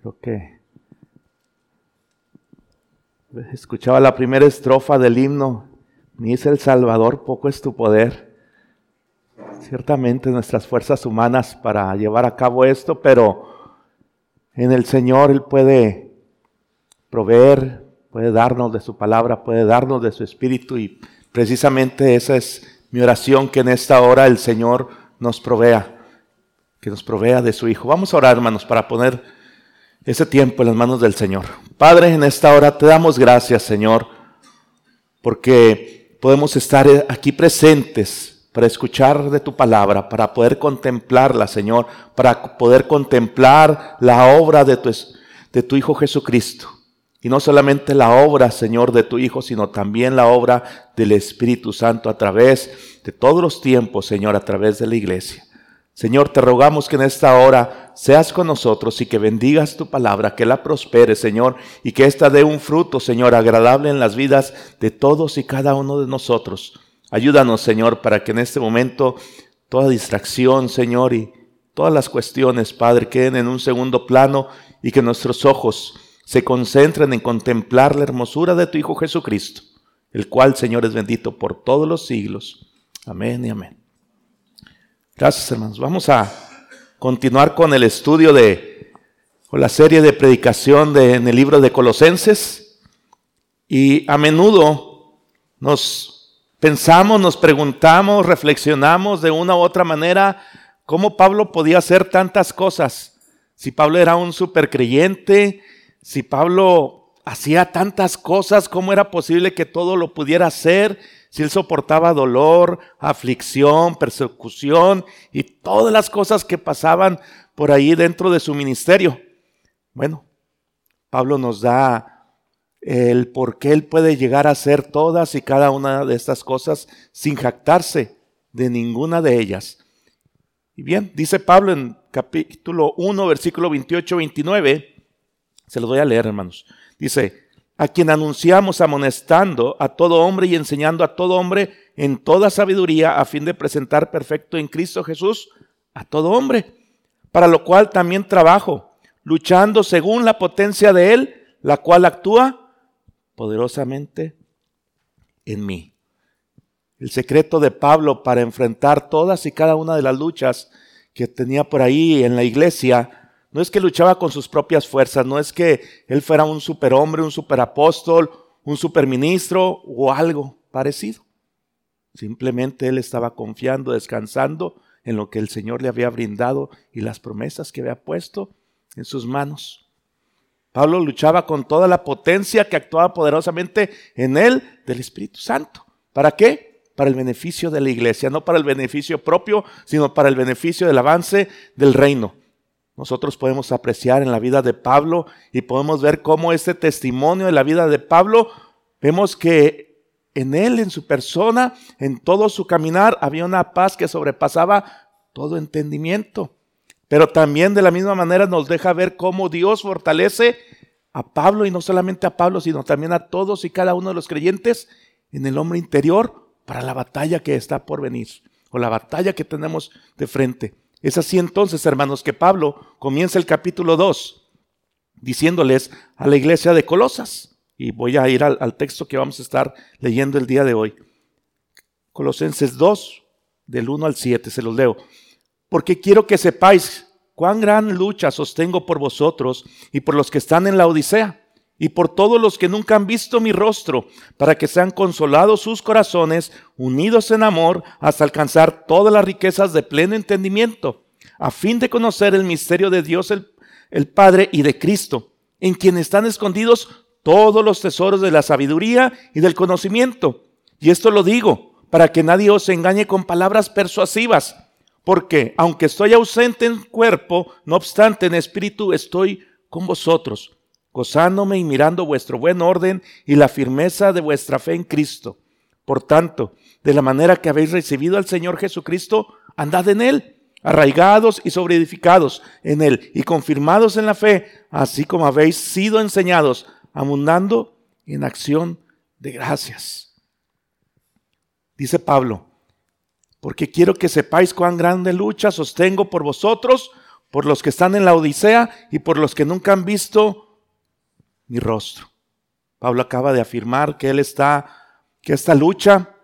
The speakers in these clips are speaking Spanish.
Creo que escuchaba la primera estrofa del himno. Ni es el Salvador, poco es tu poder. Ciertamente nuestras fuerzas humanas para llevar a cabo esto, pero en el Señor Él puede proveer, puede darnos de su palabra, puede darnos de su espíritu y precisamente esa es mi oración que en esta hora el Señor nos provea, que nos provea de su Hijo. Vamos a orar, hermanos, para poner ese tiempo en las manos del Señor. Padre, en esta hora te damos gracias, Señor, porque podemos estar aquí presentes para escuchar de tu palabra, para poder contemplarla, Señor, para poder contemplar la obra de tu, de tu Hijo Jesucristo. Y no solamente la obra, Señor, de tu Hijo, sino también la obra del Espíritu Santo a través de todos los tiempos, Señor, a través de la iglesia. Señor, te rogamos que en esta hora seas con nosotros y que bendigas tu palabra, que la prospere, Señor, y que ésta dé un fruto, Señor, agradable en las vidas de todos y cada uno de nosotros. Ayúdanos, Señor, para que en este momento toda distracción, Señor, y todas las cuestiones, Padre, queden en un segundo plano y que nuestros ojos se concentren en contemplar la hermosura de tu Hijo Jesucristo, el cual, Señor, es bendito por todos los siglos. Amén y amén. Gracias, hermanos. Vamos a continuar con el estudio de, la serie de predicación de, en el libro de Colosenses. Y a menudo nos pensamos, nos preguntamos, reflexionamos de una u otra manera cómo Pablo podía hacer tantas cosas. Si Pablo era un supercreyente, si Pablo hacía tantas cosas, ¿cómo era posible que todo lo pudiera hacer? Si él soportaba dolor, aflicción, persecución y todas las cosas que pasaban por ahí dentro de su ministerio. Bueno, Pablo nos da el por qué él puede llegar a hacer todas y cada una de estas cosas sin jactarse de ninguna de ellas. Y bien, dice Pablo en capítulo 1, versículo 28-29, se lo voy a leer hermanos, dice, a quien anunciamos amonestando a todo hombre y enseñando a todo hombre en toda sabiduría a fin de presentar perfecto en Cristo Jesús a todo hombre, para lo cual también trabajo, luchando según la potencia de Él, la cual actúa poderosamente en mí. El secreto de Pablo para enfrentar todas y cada una de las luchas que tenía por ahí en la iglesia no es que luchaba con sus propias fuerzas, no es que él fuera un superhombre, un superapóstol, un superministro o algo parecido. Simplemente él estaba confiando, descansando en lo que el Señor le había brindado y las promesas que había puesto en sus manos. Pablo luchaba con toda la potencia que actuaba poderosamente en él del Espíritu Santo. ¿Para qué? Para el beneficio de la iglesia, no para el beneficio propio, sino para el beneficio del avance del reino nosotros podemos apreciar en la vida de Pablo y podemos ver cómo este testimonio de la vida de Pablo, vemos que en él, en su persona, en todo su caminar, había una paz que sobrepasaba todo entendimiento. Pero también de la misma manera nos deja ver cómo Dios fortalece a Pablo y no solamente a Pablo, sino también a todos y cada uno de los creyentes en el hombre interior para la batalla que está por venir o la batalla que tenemos de frente. Es así entonces, hermanos, que Pablo comienza el capítulo 2 diciéndoles a la iglesia de Colosas. Y voy a ir al, texto que vamos a estar leyendo el día de hoy. Colosenses 2, del 1 al 7, se los leo. Porque quiero que sepáis cuán gran lucha sostengo por vosotros y por los que están en la Odisea y por todos los que nunca han visto mi rostro, para que sean consolados sus corazones, unidos en amor, hasta alcanzar todas las riquezas de pleno entendimiento, a fin de conocer el misterio de Dios el, el Padre y de Cristo, en quien están escondidos todos los tesoros de la sabiduría y del conocimiento. Y esto lo digo, para que nadie os engañe con palabras persuasivas, porque aunque estoy ausente en cuerpo, no obstante en espíritu estoy con vosotros gozándome y mirando vuestro buen orden y la firmeza de vuestra fe en Cristo. Por tanto, de la manera que habéis recibido al Señor Jesucristo, andad en Él, arraigados y sobreedificados en Él y confirmados en la fe, así como habéis sido enseñados, abundando en acción de gracias. Dice Pablo, porque quiero que sepáis cuán grande lucha sostengo por vosotros por los que están en la Odisea y por los que nunca han visto mi rostro. Pablo acaba de afirmar que él está, que esta lucha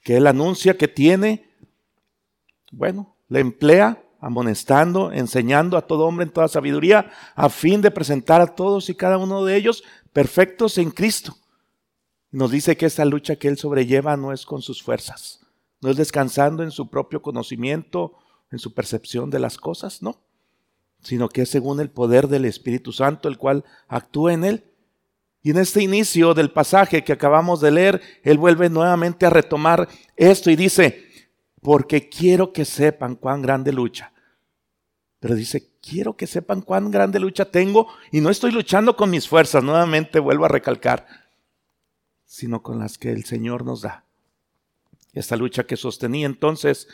que él anuncia que tiene, bueno, le emplea amonestando, enseñando a todo hombre en toda sabiduría, a fin de presentar a todos y cada uno de ellos perfectos en Cristo. Nos dice que esta lucha que él sobrelleva no es con sus fuerzas, no es descansando en su propio conocimiento, en su percepción de las cosas, no, sino que es según el poder del Espíritu Santo, el cual actúa en él. Y en este inicio del pasaje que acabamos de leer, él vuelve nuevamente a retomar esto y dice, porque quiero que sepan cuán grande lucha. Pero dice, quiero que sepan cuán grande lucha tengo y no estoy luchando con mis fuerzas, nuevamente vuelvo a recalcar, sino con las que el Señor nos da. Esta lucha que sostenía entonces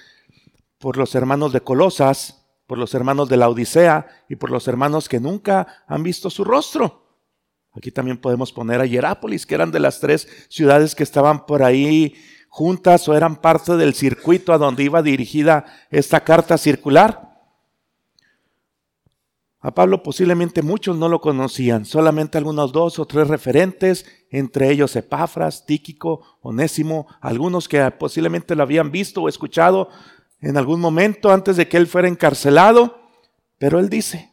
por los hermanos de Colosas, por los hermanos de la Odisea y por los hermanos que nunca han visto su rostro. Aquí también podemos poner a Hierápolis, que eran de las tres ciudades que estaban por ahí juntas o eran parte del circuito a donde iba dirigida esta carta circular. A Pablo posiblemente muchos no lo conocían, solamente algunos dos o tres referentes, entre ellos Epafras, Tíquico, Onésimo, algunos que posiblemente lo habían visto o escuchado en algún momento antes de que él fuera encarcelado, pero él dice,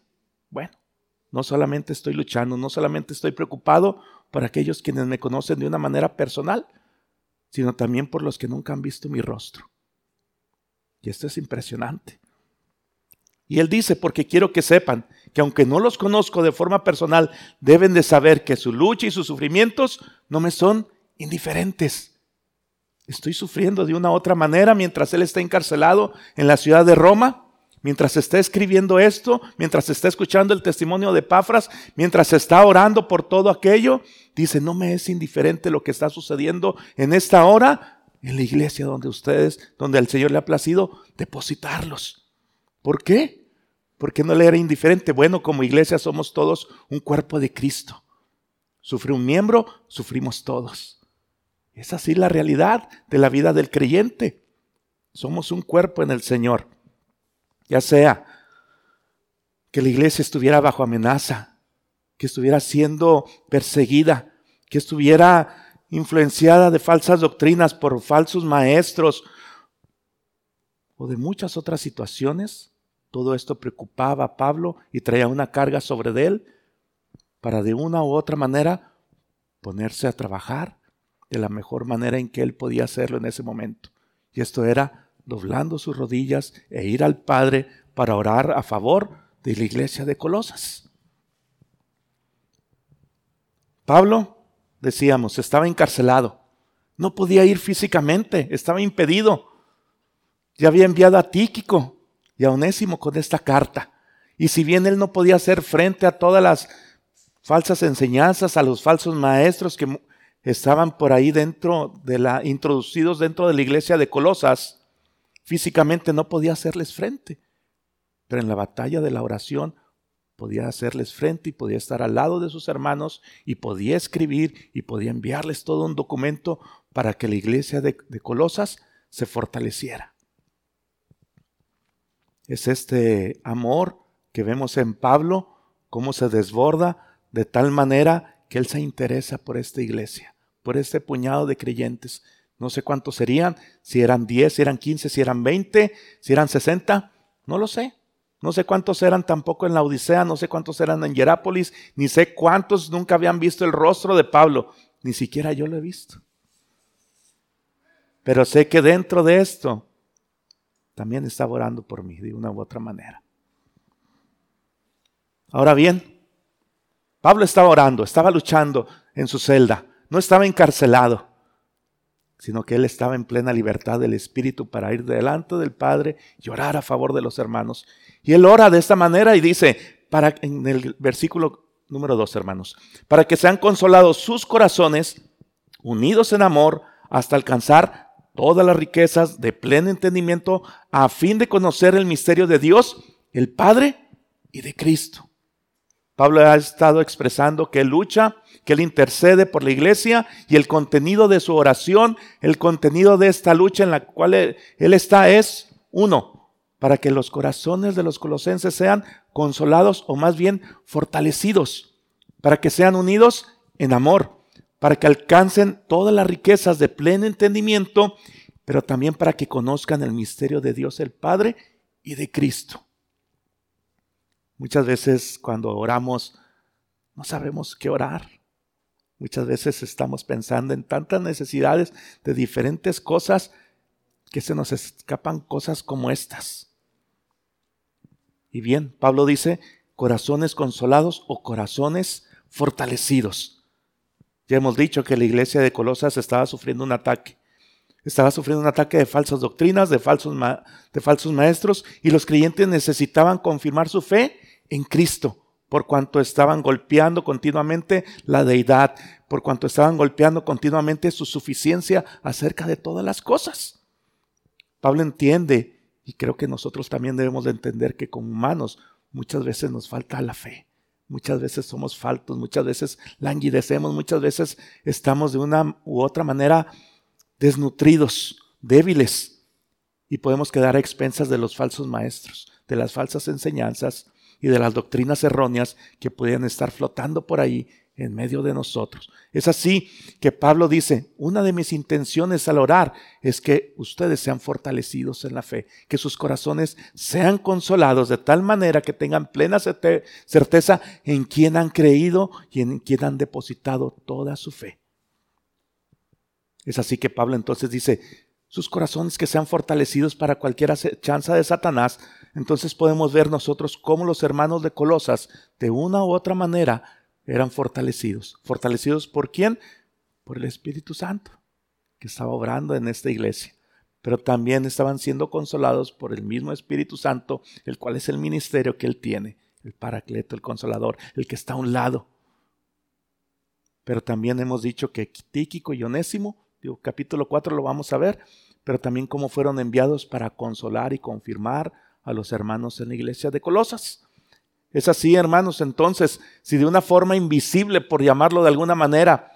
bueno, no solamente estoy luchando, no solamente estoy preocupado por aquellos quienes me conocen de una manera personal, sino también por los que nunca han visto mi rostro. Y esto es impresionante. Y él dice, porque quiero que sepan que aunque no los conozco de forma personal, deben de saber que su lucha y sus sufrimientos no me son indiferentes. Estoy sufriendo de una u otra manera mientras él está encarcelado en la ciudad de Roma mientras está escribiendo esto, mientras está escuchando el testimonio de Pafras, mientras está orando por todo aquello, dice, no me es indiferente lo que está sucediendo en esta hora en la iglesia donde ustedes, donde al Señor le ha placido depositarlos. ¿Por qué? Porque no le era indiferente. Bueno, como iglesia somos todos un cuerpo de Cristo. Sufre un miembro, sufrimos todos. Es así la realidad de la vida del creyente. Somos un cuerpo en el Señor ya sea que la iglesia estuviera bajo amenaza, que estuviera siendo perseguida, que estuviera influenciada de falsas doctrinas por falsos maestros o de muchas otras situaciones, todo esto preocupaba a Pablo y traía una carga sobre él para de una u otra manera ponerse a trabajar de la mejor manera en que él podía hacerlo en ese momento. Y esto era doblando sus rodillas e ir al Padre para orar a favor de la iglesia de Colosas. Pablo, decíamos, estaba encarcelado. No podía ir físicamente, estaba impedido. Ya había enviado a Tíquico y a Onésimo con esta carta. Y si bien él no podía hacer frente a todas las falsas enseñanzas, a los falsos maestros que estaban por ahí dentro de la, introducidos dentro de la iglesia de Colosas, Físicamente no podía hacerles frente, pero en la batalla de la oración podía hacerles frente y podía estar al lado de sus hermanos y podía escribir y podía enviarles todo un documento para que la iglesia de, Colosas se fortaleciera. Es este amor que vemos en Pablo, cómo se desborda de tal manera que él se interesa por esta iglesia, por este puñado de creyentes no sé cuántos serían, si eran 10, si eran 15, si eran 20, si eran 60, no lo sé. No sé cuántos eran tampoco en la Odisea, no sé cuántos eran en Hierápolis, ni sé cuántos nunca habían visto el rostro de Pablo, ni siquiera yo lo he visto. Pero sé que dentro de esto también estaba orando por mí de una u otra manera. Ahora bien, Pablo estaba orando, estaba luchando en su celda, no estaba encarcelado sino que él estaba en plena libertad del Espíritu para ir delante del Padre y orar a favor de los hermanos. Y él ora de esta manera y dice, para, en el versículo número dos, hermanos, para que sean consolados sus corazones, unidos en amor, hasta alcanzar todas las riquezas de pleno entendimiento, a fin de conocer el misterio de Dios, el Padre y de Cristo. Pablo ha estado expresando que lucha que Él intercede por la iglesia y el contenido de su oración, el contenido de esta lucha en la cual Él, está es, uno, para que los corazones de los colosenses sean consolados o más bien fortalecidos, para que sean unidos en amor, para que alcancen todas las riquezas de pleno entendimiento, pero también para que conozcan el misterio de Dios el Padre y de Cristo. Muchas veces cuando oramos no sabemos qué orar. Muchas veces estamos pensando en tantas necesidades de diferentes cosas que se nos escapan cosas como estas. Y bien, Pablo dice, corazones consolados o corazones fortalecidos. Ya hemos dicho que la iglesia de Colosas estaba sufriendo un ataque. Estaba sufriendo un ataque de falsas doctrinas, de falsos, de falsos maestros, y los creyentes necesitaban confirmar su fe en Cristo por cuanto estaban golpeando continuamente la deidad, por cuanto estaban golpeando continuamente su suficiencia acerca de todas las cosas. Pablo entiende, y creo que nosotros también debemos de entender que como humanos muchas veces nos falta la fe, muchas veces somos faltos, muchas veces languidecemos, muchas veces estamos de una u otra manera desnutridos, débiles, y podemos quedar a expensas de los falsos maestros, de las falsas enseñanzas, y de las doctrinas erróneas que podían estar flotando por ahí en medio de nosotros. Es así que Pablo dice, una de mis intenciones al orar es que ustedes sean fortalecidos en la fe, que sus corazones sean consolados de tal manera que tengan plena certeza en quien han creído y en quien han depositado toda su fe. Es así que Pablo entonces dice, sus corazones que sean fortalecidos para cualquier chanza de Satanás, entonces podemos ver nosotros cómo los hermanos de Colosas, de una u otra manera, eran fortalecidos. ¿Fortalecidos por quién? Por el Espíritu Santo, que estaba obrando en esta iglesia. Pero también estaban siendo consolados por el mismo Espíritu Santo, el cual es el ministerio que él tiene, el Paracleto, el Consolador, el que está a un lado. Pero también hemos dicho que Tíquico y Onésimo capítulo 4 lo vamos a ver, pero también cómo fueron enviados para consolar y confirmar a los hermanos en la iglesia de Colosas. Es así, hermanos, entonces, si de una forma invisible, por llamarlo de alguna manera,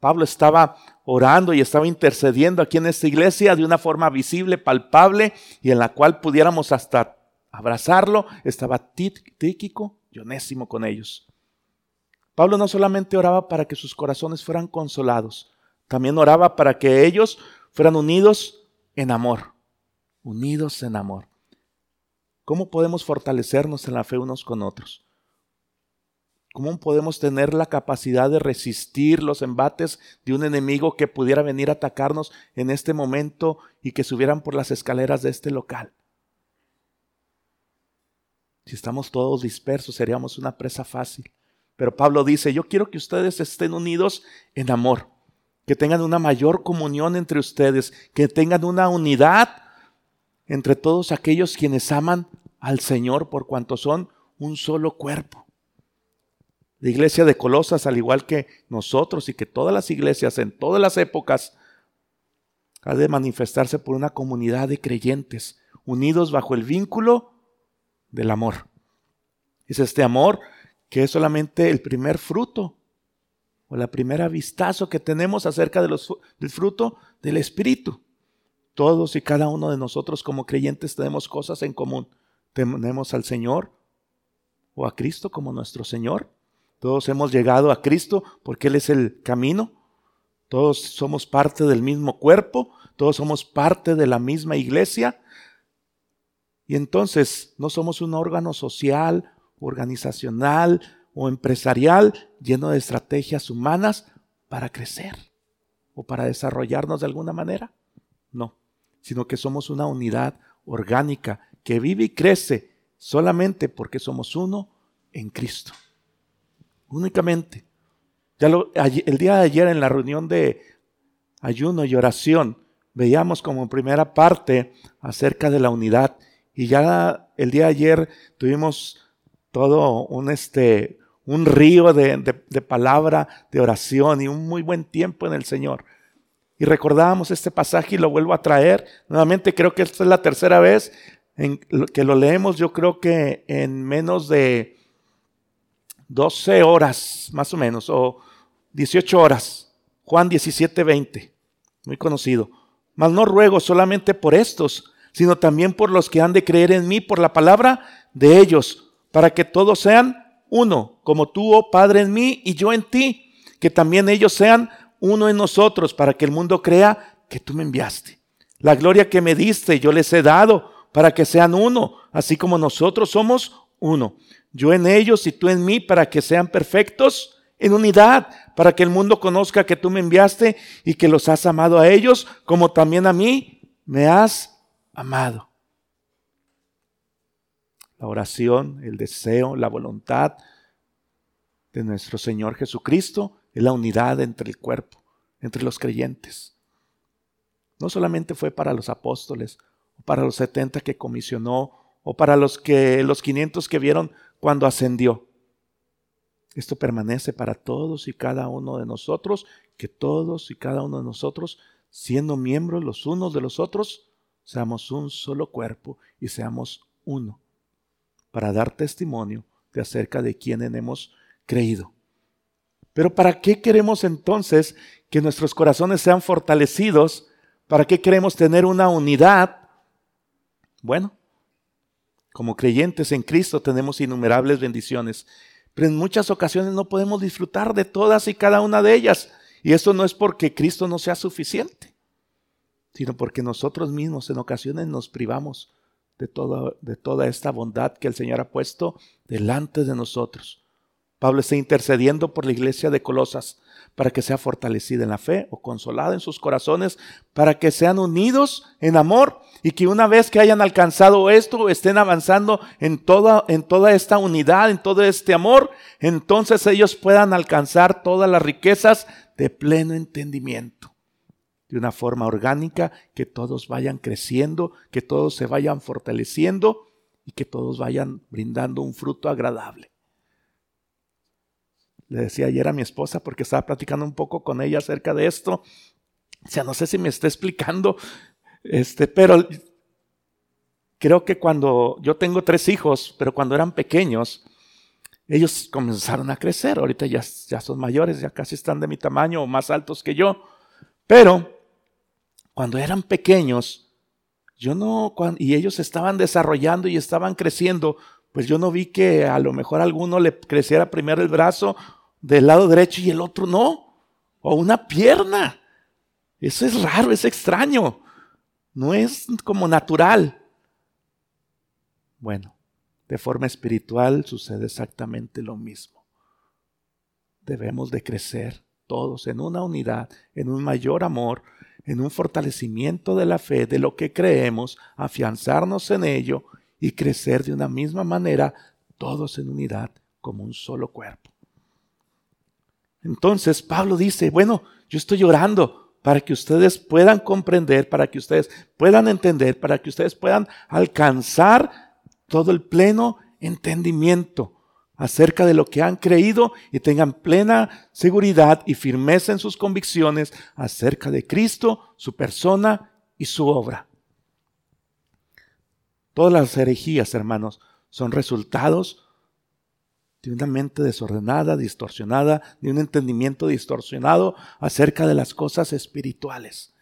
Pablo estaba orando y estaba intercediendo aquí en esta iglesia de una forma visible, palpable, y en la cual pudiéramos hasta abrazarlo, estaba Tíquico y con ellos. Pablo no solamente oraba para que sus corazones fueran consolados, también oraba para que ellos fueran unidos en amor, unidos en amor. ¿Cómo podemos fortalecernos en la fe unos con otros? ¿Cómo podemos tener la capacidad de resistir los embates de un enemigo que pudiera venir a atacarnos en este momento y que subieran por las escaleras de este local? Si estamos todos dispersos, seríamos una presa fácil. Pero Pablo dice, yo quiero que ustedes estén unidos en amor que tengan una mayor comunión entre ustedes, que tengan una unidad entre todos aquellos quienes aman al Señor por cuanto son un solo cuerpo. La iglesia de Colosas, al igual que nosotros y que todas las iglesias en todas las épocas, ha de manifestarse por una comunidad de creyentes unidos bajo el vínculo del amor. Es este amor que es solamente el primer fruto o la primera vistazo que tenemos acerca del fruto del Espíritu. Todos y cada uno de nosotros como creyentes tenemos cosas en común. Tenemos al Señor o a Cristo como nuestro Señor. Todos hemos llegado a Cristo porque Él es el camino. Todos somos parte del mismo cuerpo. Todos somos parte de la misma iglesia. Y entonces no somos un órgano social, organizacional, o empresarial lleno de estrategias humanas para crecer o para desarrollarnos de alguna manera. No, sino que somos una unidad orgánica que vive y crece solamente porque somos uno en Cristo. Únicamente. Ya el día de ayer en la reunión de ayuno y oración veíamos como primera parte acerca de la unidad y ya el día de ayer tuvimos todo un este un río de, palabra, de oración y un muy buen tiempo en el Señor. Y recordábamos este pasaje y lo vuelvo a traer. Nuevamente creo que esta es la tercera vez que lo leemos, yo creo que en menos de 12 horas, más o menos, o 18 horas. Juan 17, 20, muy conocido. Mas no ruego solamente por estos, sino también por los que han de creer en mí por la palabra de ellos, para que todos sean uno, como tú, oh Padre, en mí y yo en ti, que también ellos sean uno en nosotros, para que el mundo crea que tú me enviaste. La gloria que me diste yo les he dado, para que sean uno, así como nosotros somos uno. Yo en ellos y tú en mí, para que sean perfectos en unidad, para que el mundo conozca que tú me enviaste y que los has amado a ellos, como también a mí me has amado. La oración, el deseo, la voluntad de nuestro Señor Jesucristo es la unidad entre el cuerpo, entre los creyentes. No solamente fue para los apóstoles, para los 70 que comisionó, o para los que los 500 que vieron cuando ascendió. Esto permanece para todos y cada uno de nosotros, que todos y cada uno de nosotros, siendo miembros los unos de los otros, seamos un solo cuerpo y seamos uno, para dar testimonio de acerca de quienes hemos creído. Pero ¿para qué queremos entonces que nuestros corazones sean fortalecidos? ¿Para qué queremos tener una unidad? Bueno, como creyentes en Cristo tenemos innumerables bendiciones pero en muchas ocasiones no podemos disfrutar de todas y cada una de ellas. Y esto no es porque Cristo no sea suficiente, sino porque nosotros mismos en ocasiones nos privamos de toda, de toda esta bondad que el Señor ha puesto delante de nosotros. Pablo está intercediendo por la iglesia de Colosas para que sea fortalecida en la fe o consolada en sus corazones, para que sean unidos en amor y que una vez que hayan alcanzado esto, estén avanzando en toda, en toda esta unidad, en todo este amor, entonces ellos puedan alcanzar todas las riquezas de pleno entendimiento. De una forma orgánica, que todos vayan creciendo, que todos se vayan fortaleciendo y que todos vayan brindando un fruto agradable. Le decía ayer a mi esposa porque estaba platicando un poco con ella acerca de esto. O sea, no sé si me está explicando, este, pero creo que cuando yo tengo tres hijos, pero cuando eran pequeños, ellos comenzaron a crecer. Ahorita ya, ya son mayores, ya casi están de mi tamaño o más altos que yo. Pero cuando eran pequeños, yo no, y ellos estaban desarrollando y estaban creciendo, pues yo no vi que a lo mejor alguno le creciera primero el brazo del lado derecho y el otro no. O una pierna. Eso es raro, es extraño. No es como natural. Bueno, de forma espiritual sucede exactamente lo mismo. Debemos de crecer todos en una unidad, en un mayor amor, en un fortalecimiento de la fe, de lo que creemos, afianzarnos en ello y crecer de una misma manera, todos en unidad, como un solo cuerpo. Entonces Pablo dice, bueno, yo estoy orando para que ustedes puedan comprender, para que ustedes puedan entender, para que ustedes puedan alcanzar todo el pleno entendimiento acerca de lo que han creído y tengan plena seguridad y firmeza en sus convicciones acerca de Cristo, su persona y su obra. Todas las herejías, hermanos, son resultados de una mente desordenada, distorsionada, de un entendimiento distorsionado acerca de las cosas espirituales.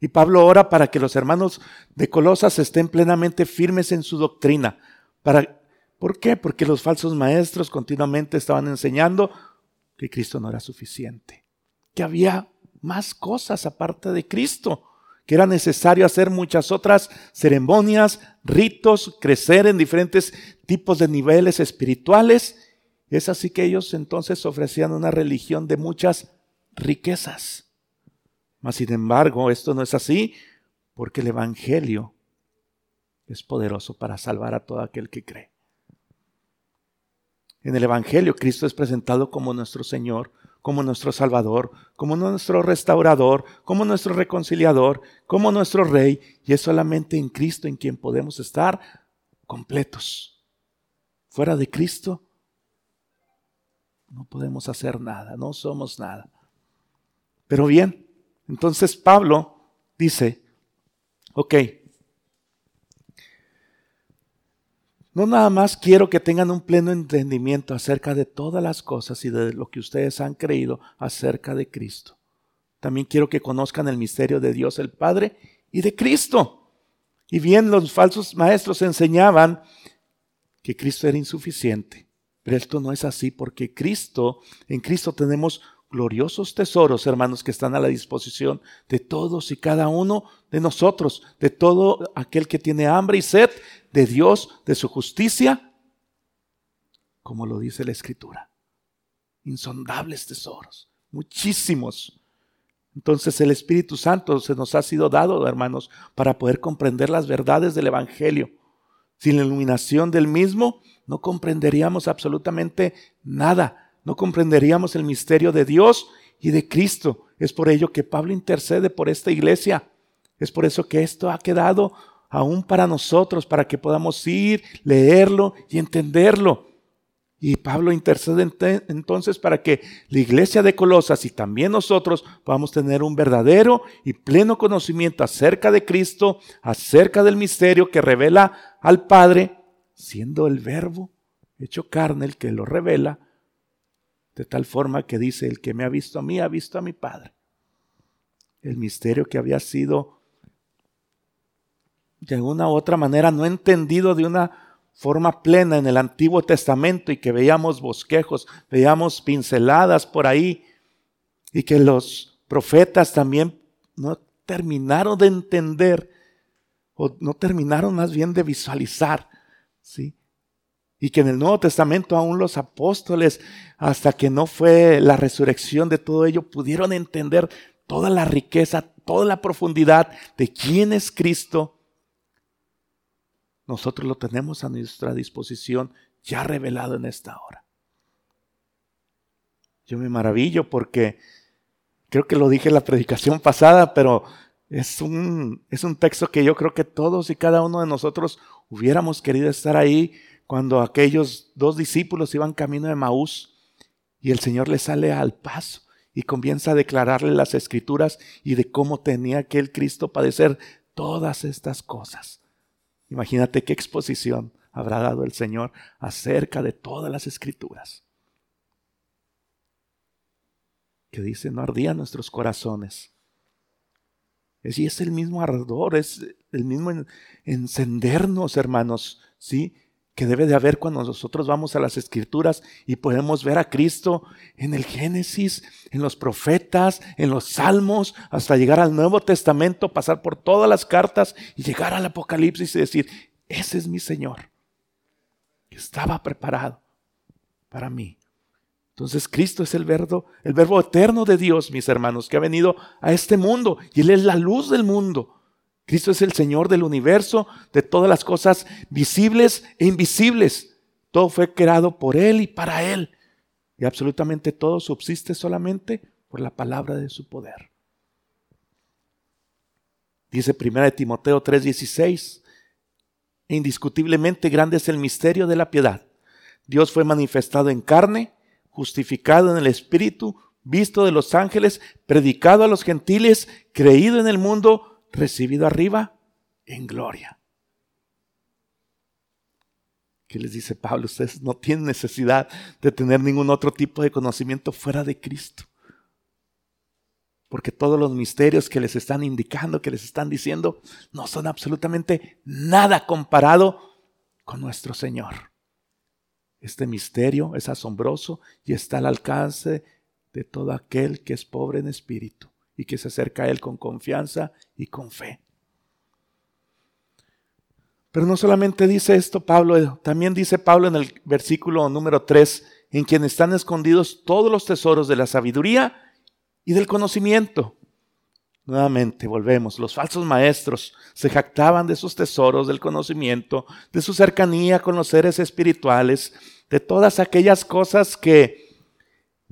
Y Pablo ora para que los hermanos de Colosas estén plenamente firmes en su doctrina. Para, ¿Por qué? Porque los falsos maestros continuamente estaban enseñando que Cristo no era suficiente, que había más cosas aparte de Cristo, que era necesario hacer muchas otras ceremonias, ritos, crecer en diferentes tipos de niveles espirituales es así que ellos entonces ofrecían una religión de muchas riquezas. Mas sin embargo, esto no es así porque el Evangelio es poderoso para salvar a todo aquel que cree. En el Evangelio Cristo es presentado como nuestro Señor, como nuestro Salvador, como nuestro restaurador, como nuestro reconciliador, como nuestro Rey, y es solamente en Cristo en quien podemos estar completos. Fuera de Cristo no podemos hacer nada, no somos nada. Pero bien, entonces Pablo dice, ok, no nada más quiero que tengan un pleno entendimiento acerca de todas las cosas y de lo que ustedes han creído acerca de Cristo. También quiero que conozcan el misterio de Dios el Padre y de Cristo, Y bien, los falsos maestros enseñaban que Cristo era insuficiente. Pero esto no es así porque Cristo, en Cristo tenemos gloriosos tesoros, hermanos, que están a la disposición de todos y cada uno de nosotros, de todo aquel que tiene hambre y sed de Dios, de su justicia, como lo dice la Escritura. Insondables tesoros, muchísimos. Entonces el Espíritu Santo se nos ha sido dado, hermanos, para poder comprender las verdades del Evangelio. Sin la iluminación del mismo, no comprenderíamos absolutamente nada. No comprenderíamos el misterio de Dios y de Cristo. Es por ello que Pablo intercede por esta iglesia. Es por eso que esto ha quedado aún para nosotros, para que podamos ir, leerlo y entenderlo. Y Pablo intercede entonces para que la iglesia de Colosas y también nosotros podamos tener un verdadero y pleno conocimiento acerca de Cristo, acerca del misterio que revela al Padre, siendo el verbo hecho carne el que lo revela, de tal forma que dice, el que me ha visto a mí ha visto a mi Padre. El misterio que había sido de alguna u otra manera no entendido de una forma plena en el Antiguo Testamento y que veíamos bosquejos, veíamos pinceladas por ahí y que los profetas también no terminaron de entender o no terminaron más bien de visualizar, ¿sí? Y que en el Nuevo Testamento aún los apóstoles, hasta que no fue la resurrección de todo ello, pudieron entender toda la riqueza, toda la profundidad de quién es Cristo nosotros lo tenemos a nuestra disposición ya revelado en esta hora. Yo me maravillo porque creo que lo dije en la predicación pasada, pero es un, es un texto que yo creo que todos y cada uno de nosotros hubiéramos querido estar ahí cuando aquellos dos discípulos iban camino de Maús y el Señor les sale al paso y comienza a declararle las escrituras y de cómo tenía aquel Cristo padecer todas estas cosas. Imagínate qué exposición habrá dado el Señor acerca de todas las escrituras. Que dice, no ardían nuestros corazones. Y es el mismo ardor, es el mismo encendernos, hermanos, ¿sí? Que debe de haber cuando nosotros vamos a las escrituras y podemos ver a Cristo en el Génesis, en los profetas, en los salmos, hasta llegar al Nuevo Testamento, pasar por todas las cartas y llegar al Apocalipsis y decir, ese es mi Señor, que estaba preparado para mí. Entonces Cristo es el verbo, el verbo eterno de Dios, mis hermanos, que ha venido a este mundo y Él es la luz del mundo. Cristo es el Señor del universo, de todas las cosas visibles e invisibles. Todo fue creado por Él y para Él. Y absolutamente todo subsiste solamente por la palabra de su poder. Dice 1 Timoteo 3:16, e indiscutiblemente grande es el misterio de la piedad. Dios fue manifestado en carne, justificado en el Espíritu, visto de los ángeles, predicado a los gentiles, creído en el mundo, recibido arriba en gloria. ¿Qué les dice Pablo? Ustedes no tienen necesidad de tener ningún otro tipo de conocimiento fuera de Cristo. Porque todos los misterios que les están indicando, que les están diciendo, no son absolutamente nada comparado con nuestro Señor. Este misterio es asombroso y está al alcance de todo aquel que es pobre en espíritu y que se acerca a Él con confianza y con fe. Pero no solamente dice esto Pablo, también dice Pablo en el versículo número 3, en quien están escondidos todos los tesoros de la sabiduría y del conocimiento. Nuevamente, volvemos, los falsos maestros se jactaban de sus tesoros del conocimiento, de su cercanía con los seres espirituales, de todas aquellas cosas que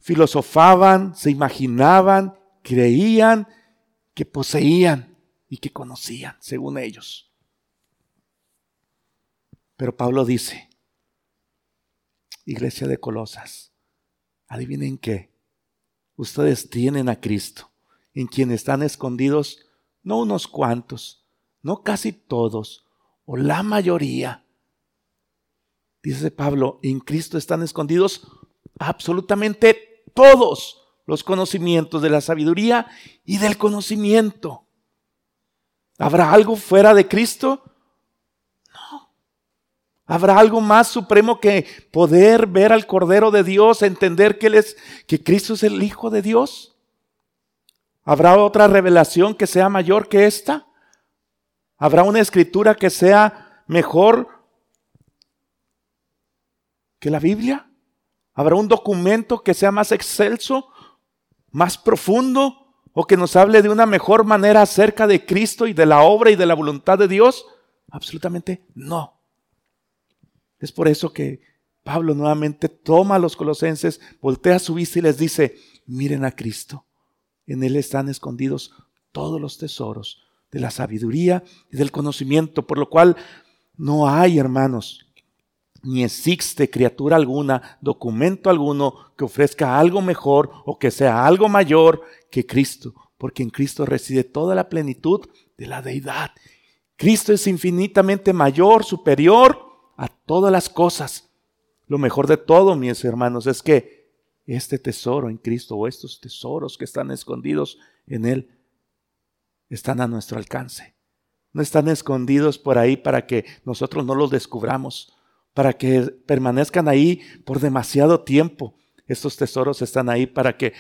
filosofaban, se imaginaban creían que poseían y que conocían, según ellos. Pero Pablo dice, iglesia de Colosas, adivinen qué, ustedes tienen a Cristo, en quien están escondidos no unos cuantos, no casi todos, o la mayoría. Dice Pablo, en Cristo están escondidos absolutamente todos los conocimientos de la sabiduría y del conocimiento. ¿Habrá algo fuera de Cristo? ¿Habrá algo más supremo que poder ver al Cordero de Dios, entender que Él es, que Cristo es el Hijo de Dios? ¿Habrá otra revelación que sea mayor que esta? ¿Habrá una escritura que sea mejor que la Biblia? ¿Habrá un documento que sea más excelso, más profundo o que nos hable de una mejor manera acerca de Cristo y de la obra y de la voluntad de Dios? Absolutamente no. Es por eso que Pablo nuevamente toma a los colosenses, voltea su vista y les dice, miren a Cristo. En Él están escondidos todos los tesoros de la sabiduría y del conocimiento, por lo cual no hay, hermanos, ni existe criatura alguna, documento alguno que ofrezca algo mejor o que sea algo mayor que Cristo, porque en Cristo reside toda la plenitud de la deidad. Cristo es infinitamente mayor, superior a todas las cosas. Lo mejor de todo, mis hermanos, es que este tesoro en Cristo o estos tesoros que están escondidos en Él están a nuestro alcance. No están escondidos por ahí para que nosotros no los descubramos, para que permanezcan ahí por demasiado tiempo. Estos tesoros están ahí para que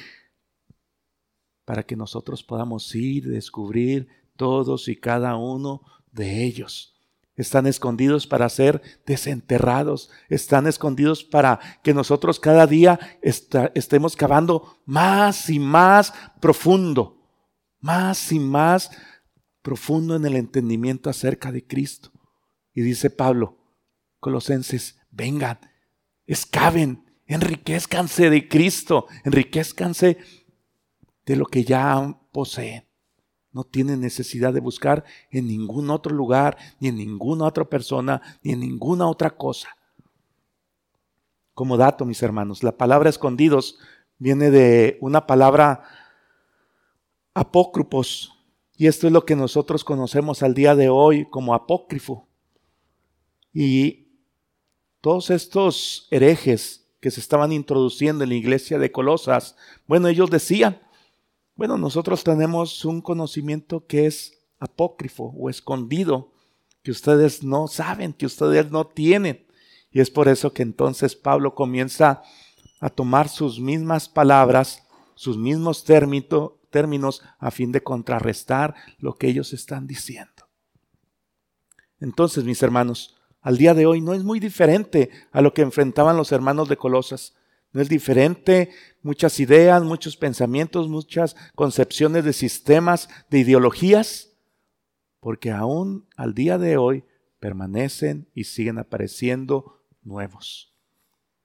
para que nosotros podamos ir y descubrir todos y cada uno de ellos. Están escondidos para ser desenterrados. Están escondidos para que nosotros cada día estemos cavando más y más profundo. Más y más profundo en el entendimiento acerca de Cristo. Y dice Pablo, Colosenses, vengan, escaben, enriquezcanse de Cristo, enriquezcanse de lo que ya poseen. No tienen necesidad de buscar en ningún otro lugar, ni en ninguna otra persona, ni en ninguna otra cosa. Como dato, mis hermanos, la palabra escondidos viene de una palabra apócrifos, y esto es lo que nosotros conocemos al día de hoy como apócrifo. Y todos estos herejes que se estaban introduciendo en la iglesia de Colosas, bueno, ellos decían, bueno, nosotros tenemos un conocimiento que es apócrifo o escondido, que ustedes no saben, que ustedes no tienen. Y es por eso que entonces Pablo comienza a tomar sus mismas palabras, sus mismos términos, a fin de contrarrestar lo que ellos están diciendo. Entonces, mis hermanos, al día de hoy no es muy diferente a lo que enfrentaban los hermanos de Colosas. No es diferente, muchas ideas, muchos pensamientos, muchas concepciones de sistemas, de ideologías, porque aún al día de hoy permanecen y siguen apareciendo nuevos.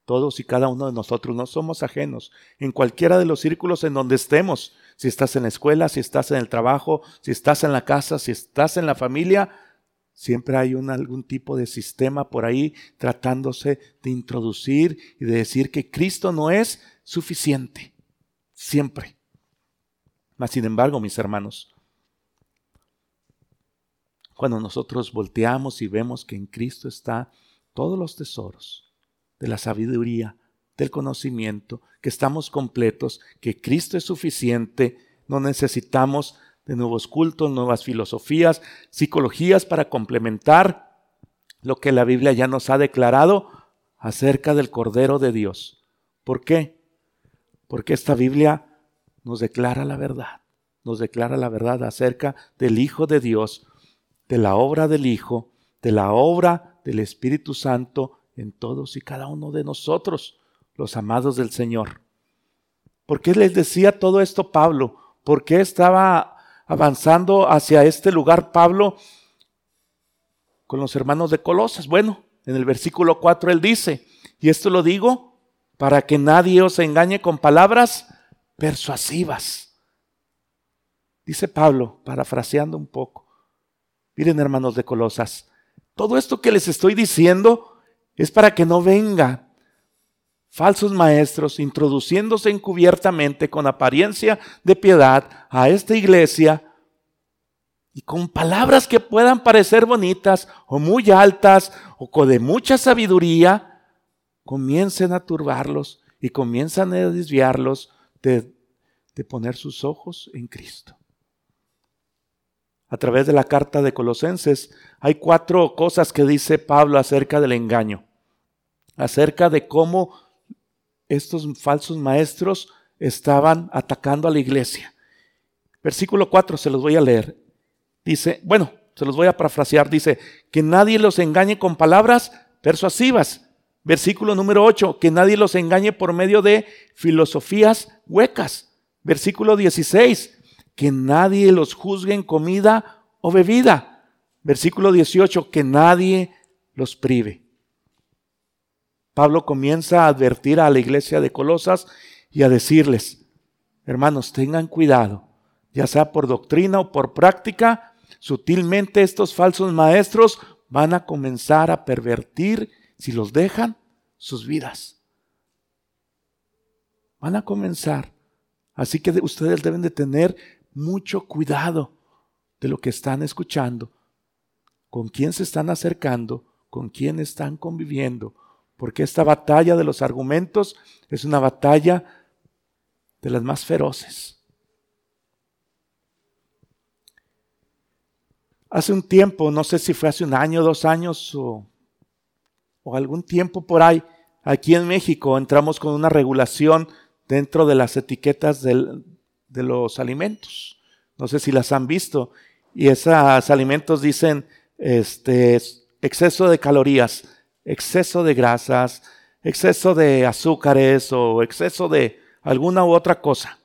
Todos y cada uno de nosotros no somos ajenos en cualquiera de los círculos en donde estemos. Si estás en la escuela, si estás en el trabajo, si estás en la casa, si estás en la familia, Siempre hay un, algún tipo de sistema por ahí tratándose de introducir y de decir que Cristo no es suficiente. Siempre. Mas, sin embargo, mis hermanos, cuando nosotros volteamos y vemos que en Cristo está todos los tesoros de la sabiduría, del conocimiento, que estamos completos, que Cristo es suficiente, no necesitamos de nuevos cultos, nuevas filosofías, psicologías para complementar lo que la Biblia ya nos ha declarado acerca del Cordero de Dios. ¿Por qué? Porque esta Biblia nos declara la verdad, nos declara la verdad acerca del Hijo de Dios, de la obra del Hijo, de la obra del Espíritu Santo en todos y cada uno de nosotros, los amados del Señor. ¿Por qué les decía todo esto Pablo? ¿Por qué estaba avanzando hacia este lugar Pablo con los hermanos de Colosas. Bueno, en el versículo 4 él dice, y esto lo digo para que nadie os engañe con palabras persuasivas. Dice Pablo, parafraseando un poco. Miren hermanos de Colosas, todo esto que les estoy diciendo es para que no venga falsos maestros introduciéndose encubiertamente con apariencia de piedad a esta iglesia y con palabras que puedan parecer bonitas o muy altas o de mucha sabiduría, comiencen a turbarlos y comienzan a desviarlos de, de poner sus ojos en Cristo. a través de la carta de Colosenses, hay cuatro cosas que dice Pablo acerca del engaño, acerca de cómo estos falsos maestros estaban atacando a la iglesia. Versículo 4, se los voy a leer. Dice, bueno, se los voy a parafrasear, dice, que nadie los engañe con palabras persuasivas. Versículo número 8, que nadie los engañe por medio de filosofías huecas. Versículo 16, que nadie los juzgue en comida o bebida. Versículo 18, que nadie los prive. Pablo comienza a advertir a la iglesia de Colosas y a decirles, hermanos, tengan cuidado, ya sea por doctrina o por práctica, sutilmente estos falsos maestros van a comenzar a pervertir, si los dejan, sus vidas. Van a comenzar. Así que ustedes deben de tener mucho cuidado de lo que están escuchando, con quién se están acercando, con quién están conviviendo, porque esta batalla de los argumentos es una batalla de las más feroces. Hace un tiempo, no sé si fue hace un año, dos años o, algún tiempo por ahí, aquí en México entramos con una regulación dentro de las etiquetas de los alimentos. No sé si las han visto. Y esos alimentos dicen este, exceso de calorías, exceso de grasas, exceso de azúcares o exceso de alguna u otra cosa.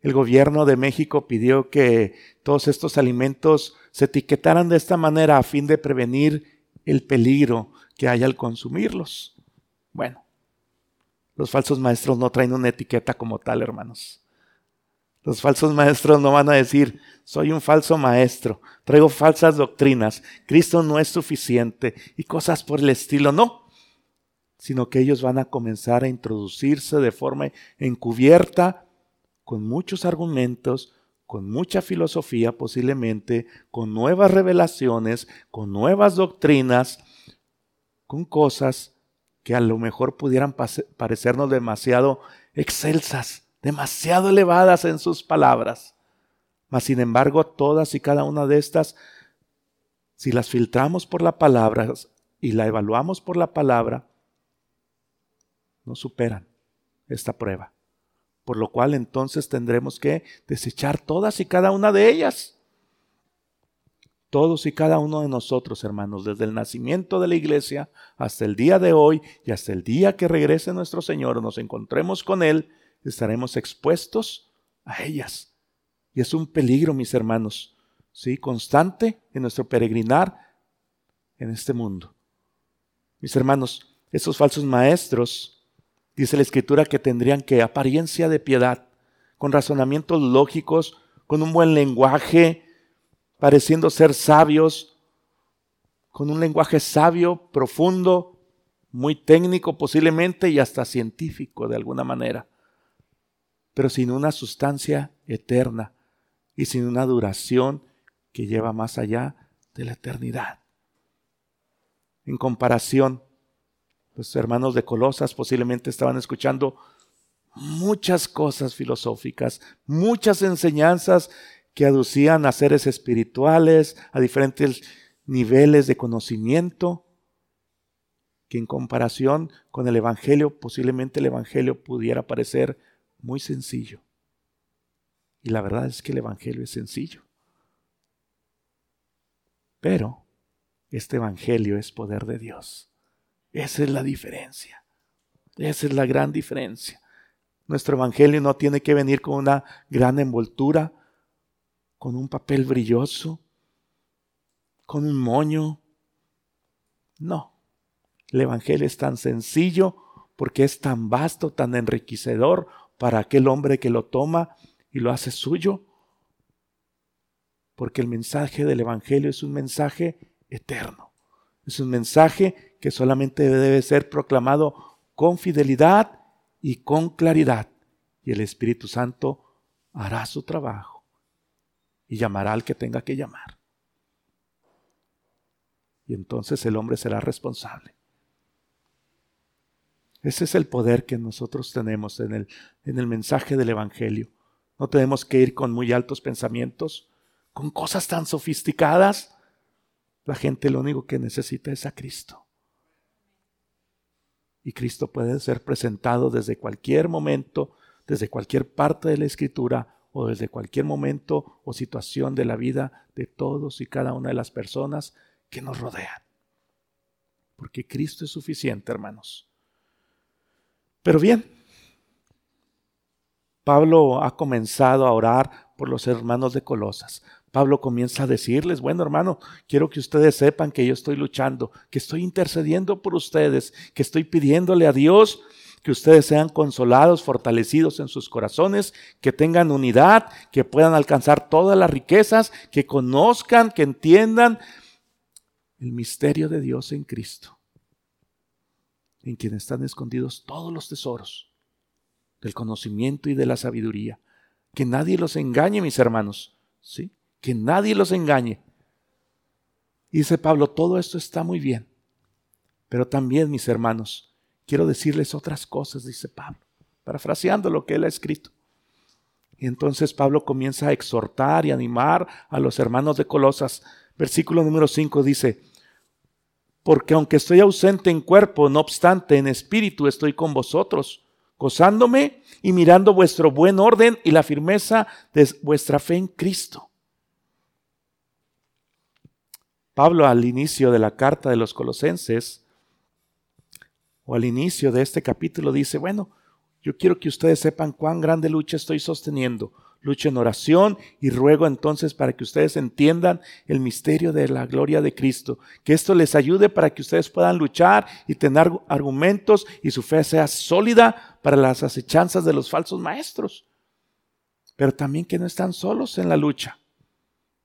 El gobierno de México pidió que todos estos alimentos se etiquetaran de esta manera a fin de prevenir el peligro que hay al consumirlos. Bueno, los falsos maestros no traen una etiqueta como tal, hermanos. Los falsos maestros no van a decir, soy un falso maestro, traigo falsas doctrinas, Cristo no es suficiente y cosas por el estilo. No, sino que ellos van a comenzar a introducirse de forma encubierta, con muchos argumentos, con mucha filosofía posiblemente, con nuevas revelaciones, con nuevas doctrinas, con cosas que a lo mejor pudieran parecernos demasiado excelsas demasiado elevadas en sus palabras. Mas sin embargo, todas y cada una de estas, si las filtramos por la palabra y la evaluamos por la palabra, no superan esta prueba. Por lo cual entonces tendremos que desechar todas y cada una de ellas. Todos y cada uno de nosotros, hermanos, desde el nacimiento de la iglesia hasta el día de hoy y hasta el día que regrese nuestro Señor, nos encontremos con Él, estaremos expuestos a ellas. Y es un peligro, mis hermanos, ¿sí? constante en nuestro peregrinar en este mundo. Mis hermanos, esos falsos maestros, dice la escritura que tendrían que apariencia de piedad, con razonamientos lógicos, con un buen lenguaje, pareciendo ser sabios, con un lenguaje sabio, profundo, muy técnico posiblemente y hasta científico de alguna manera pero sin una sustancia eterna y sin una duración que lleva más allá de la eternidad. En comparación, los hermanos de Colosas posiblemente estaban escuchando muchas cosas filosóficas, muchas enseñanzas que aducían a seres espirituales, a diferentes niveles de conocimiento, que en comparación con el Evangelio, posiblemente el Evangelio pudiera parecer muy sencillo. Y la verdad es que el Evangelio es sencillo. Pero este Evangelio es poder de Dios. Esa es la diferencia. Esa es la gran diferencia. Nuestro Evangelio no tiene que venir con una gran envoltura, con un papel brilloso, con un moño. No. El Evangelio es tan sencillo porque es tan vasto, tan enriquecedor, para aquel hombre que lo toma y lo hace suyo. Porque el mensaje del Evangelio es un mensaje eterno. Es un mensaje que solamente debe ser proclamado con fidelidad y con claridad. Y el Espíritu Santo hará su trabajo y llamará al que tenga que llamar. Y entonces el hombre será responsable. Ese es el poder que nosotros tenemos en el, en el mensaje del Evangelio. No tenemos que ir con muy altos pensamientos, con cosas tan sofisticadas. La gente lo único que necesita es a Cristo. Y Cristo puede ser presentado desde cualquier momento, desde cualquier parte de la escritura o desde cualquier momento o situación de la vida de todos y cada una de las personas que nos rodean. Porque Cristo es suficiente, hermanos. Pero bien, Pablo ha comenzado a orar por los hermanos de Colosas. Pablo comienza a decirles, bueno hermano, quiero que ustedes sepan que yo estoy luchando, que estoy intercediendo por ustedes, que estoy pidiéndole a Dios que ustedes sean consolados, fortalecidos en sus corazones, que tengan unidad, que puedan alcanzar todas las riquezas, que conozcan, que entiendan el misterio de Dios en Cristo, en quien están escondidos todos los tesoros del conocimiento y de la sabiduría. Que nadie los engañe, mis hermanos, ¿sí? Que nadie los engañe. Y dice Pablo, todo esto está muy bien, pero también, mis hermanos, quiero decirles otras cosas, dice Pablo, parafraseando lo que él ha escrito. Y entonces Pablo comienza a exhortar y animar a los hermanos de Colosas. Versículo número 5 dice, porque aunque estoy ausente en cuerpo, no obstante en espíritu estoy con vosotros, gozándome y mirando vuestro buen orden y la firmeza de vuestra fe en Cristo. Pablo al inicio de la carta de los colosenses o al inicio de este capítulo dice, bueno, yo quiero que ustedes sepan cuán grande lucha estoy sosteniendo. Lucho en oración y ruego entonces para que ustedes entiendan el misterio de la gloria de Cristo. Que esto les ayude para que ustedes puedan luchar y tener argumentos y su fe sea sólida para las acechanzas de los falsos maestros. Pero también que no están solos en la lucha.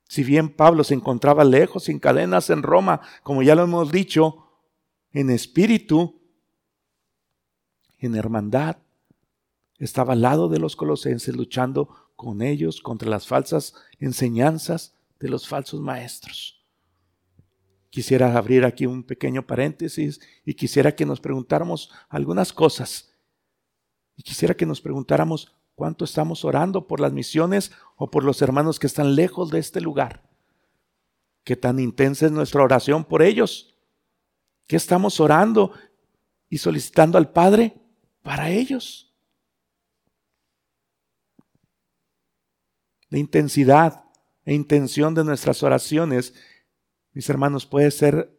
Si bien Pablo se encontraba lejos, sin cadenas en Roma, como ya lo hemos dicho, en espíritu, en hermandad. Estaba al lado de los colosenses luchando con ellos contra las falsas enseñanzas de los falsos maestros. Quisiera abrir aquí un pequeño paréntesis y quisiera que nos preguntáramos algunas cosas. Y quisiera que nos preguntáramos cuánto estamos orando por las misiones o por los hermanos que están lejos de este lugar. ¿Qué tan intensa es nuestra oración por ellos? ¿Qué estamos orando y solicitando al Padre para ellos. La intensidad e intención de nuestras oraciones, mis hermanos, puede ser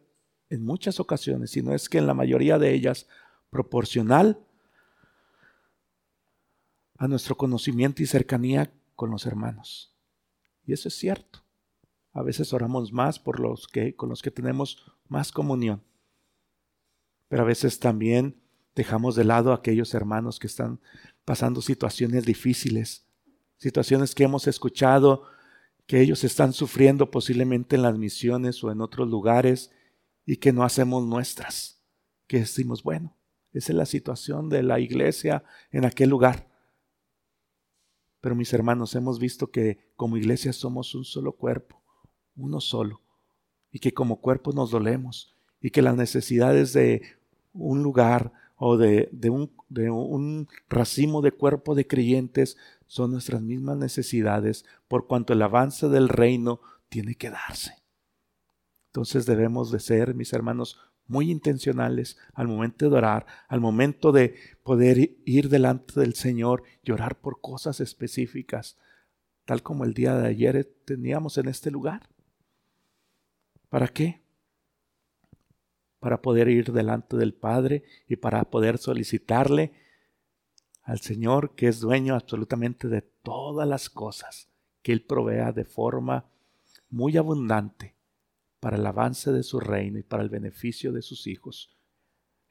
en muchas ocasiones, si no es que en la mayoría de ellas, proporcional a nuestro conocimiento y cercanía con los hermanos. Y eso es cierto. A veces oramos más por los que con los que tenemos más comunión. Pero a veces también dejamos de lado a aquellos hermanos que están pasando situaciones difíciles, situaciones que hemos escuchado que ellos están sufriendo posiblemente en las misiones o en otros lugares y que no hacemos nuestras, que decimos, bueno, esa es la situación de la iglesia en aquel lugar. Pero mis hermanos, hemos visto que como iglesia somos un solo cuerpo, uno solo, y que como cuerpo nos dolemos, y que las necesidades de un lugar o de, un, de un racimo de cuerpo de creyentes son nuestras mismas necesidades por cuanto el avance del reino tiene que darse. Entonces debemos de ser, mis hermanos, muy intencionales al momento de orar, al momento de poder ir delante del Señor y orar por cosas específicas, tal como el día de ayer teníamos en este lugar. ¿Para qué? para poder ir delante del Padre y para poder solicitarle al Señor que es dueño absolutamente de todas las cosas, que Él provea de forma muy abundante para el avance de su reino y para el beneficio de sus hijos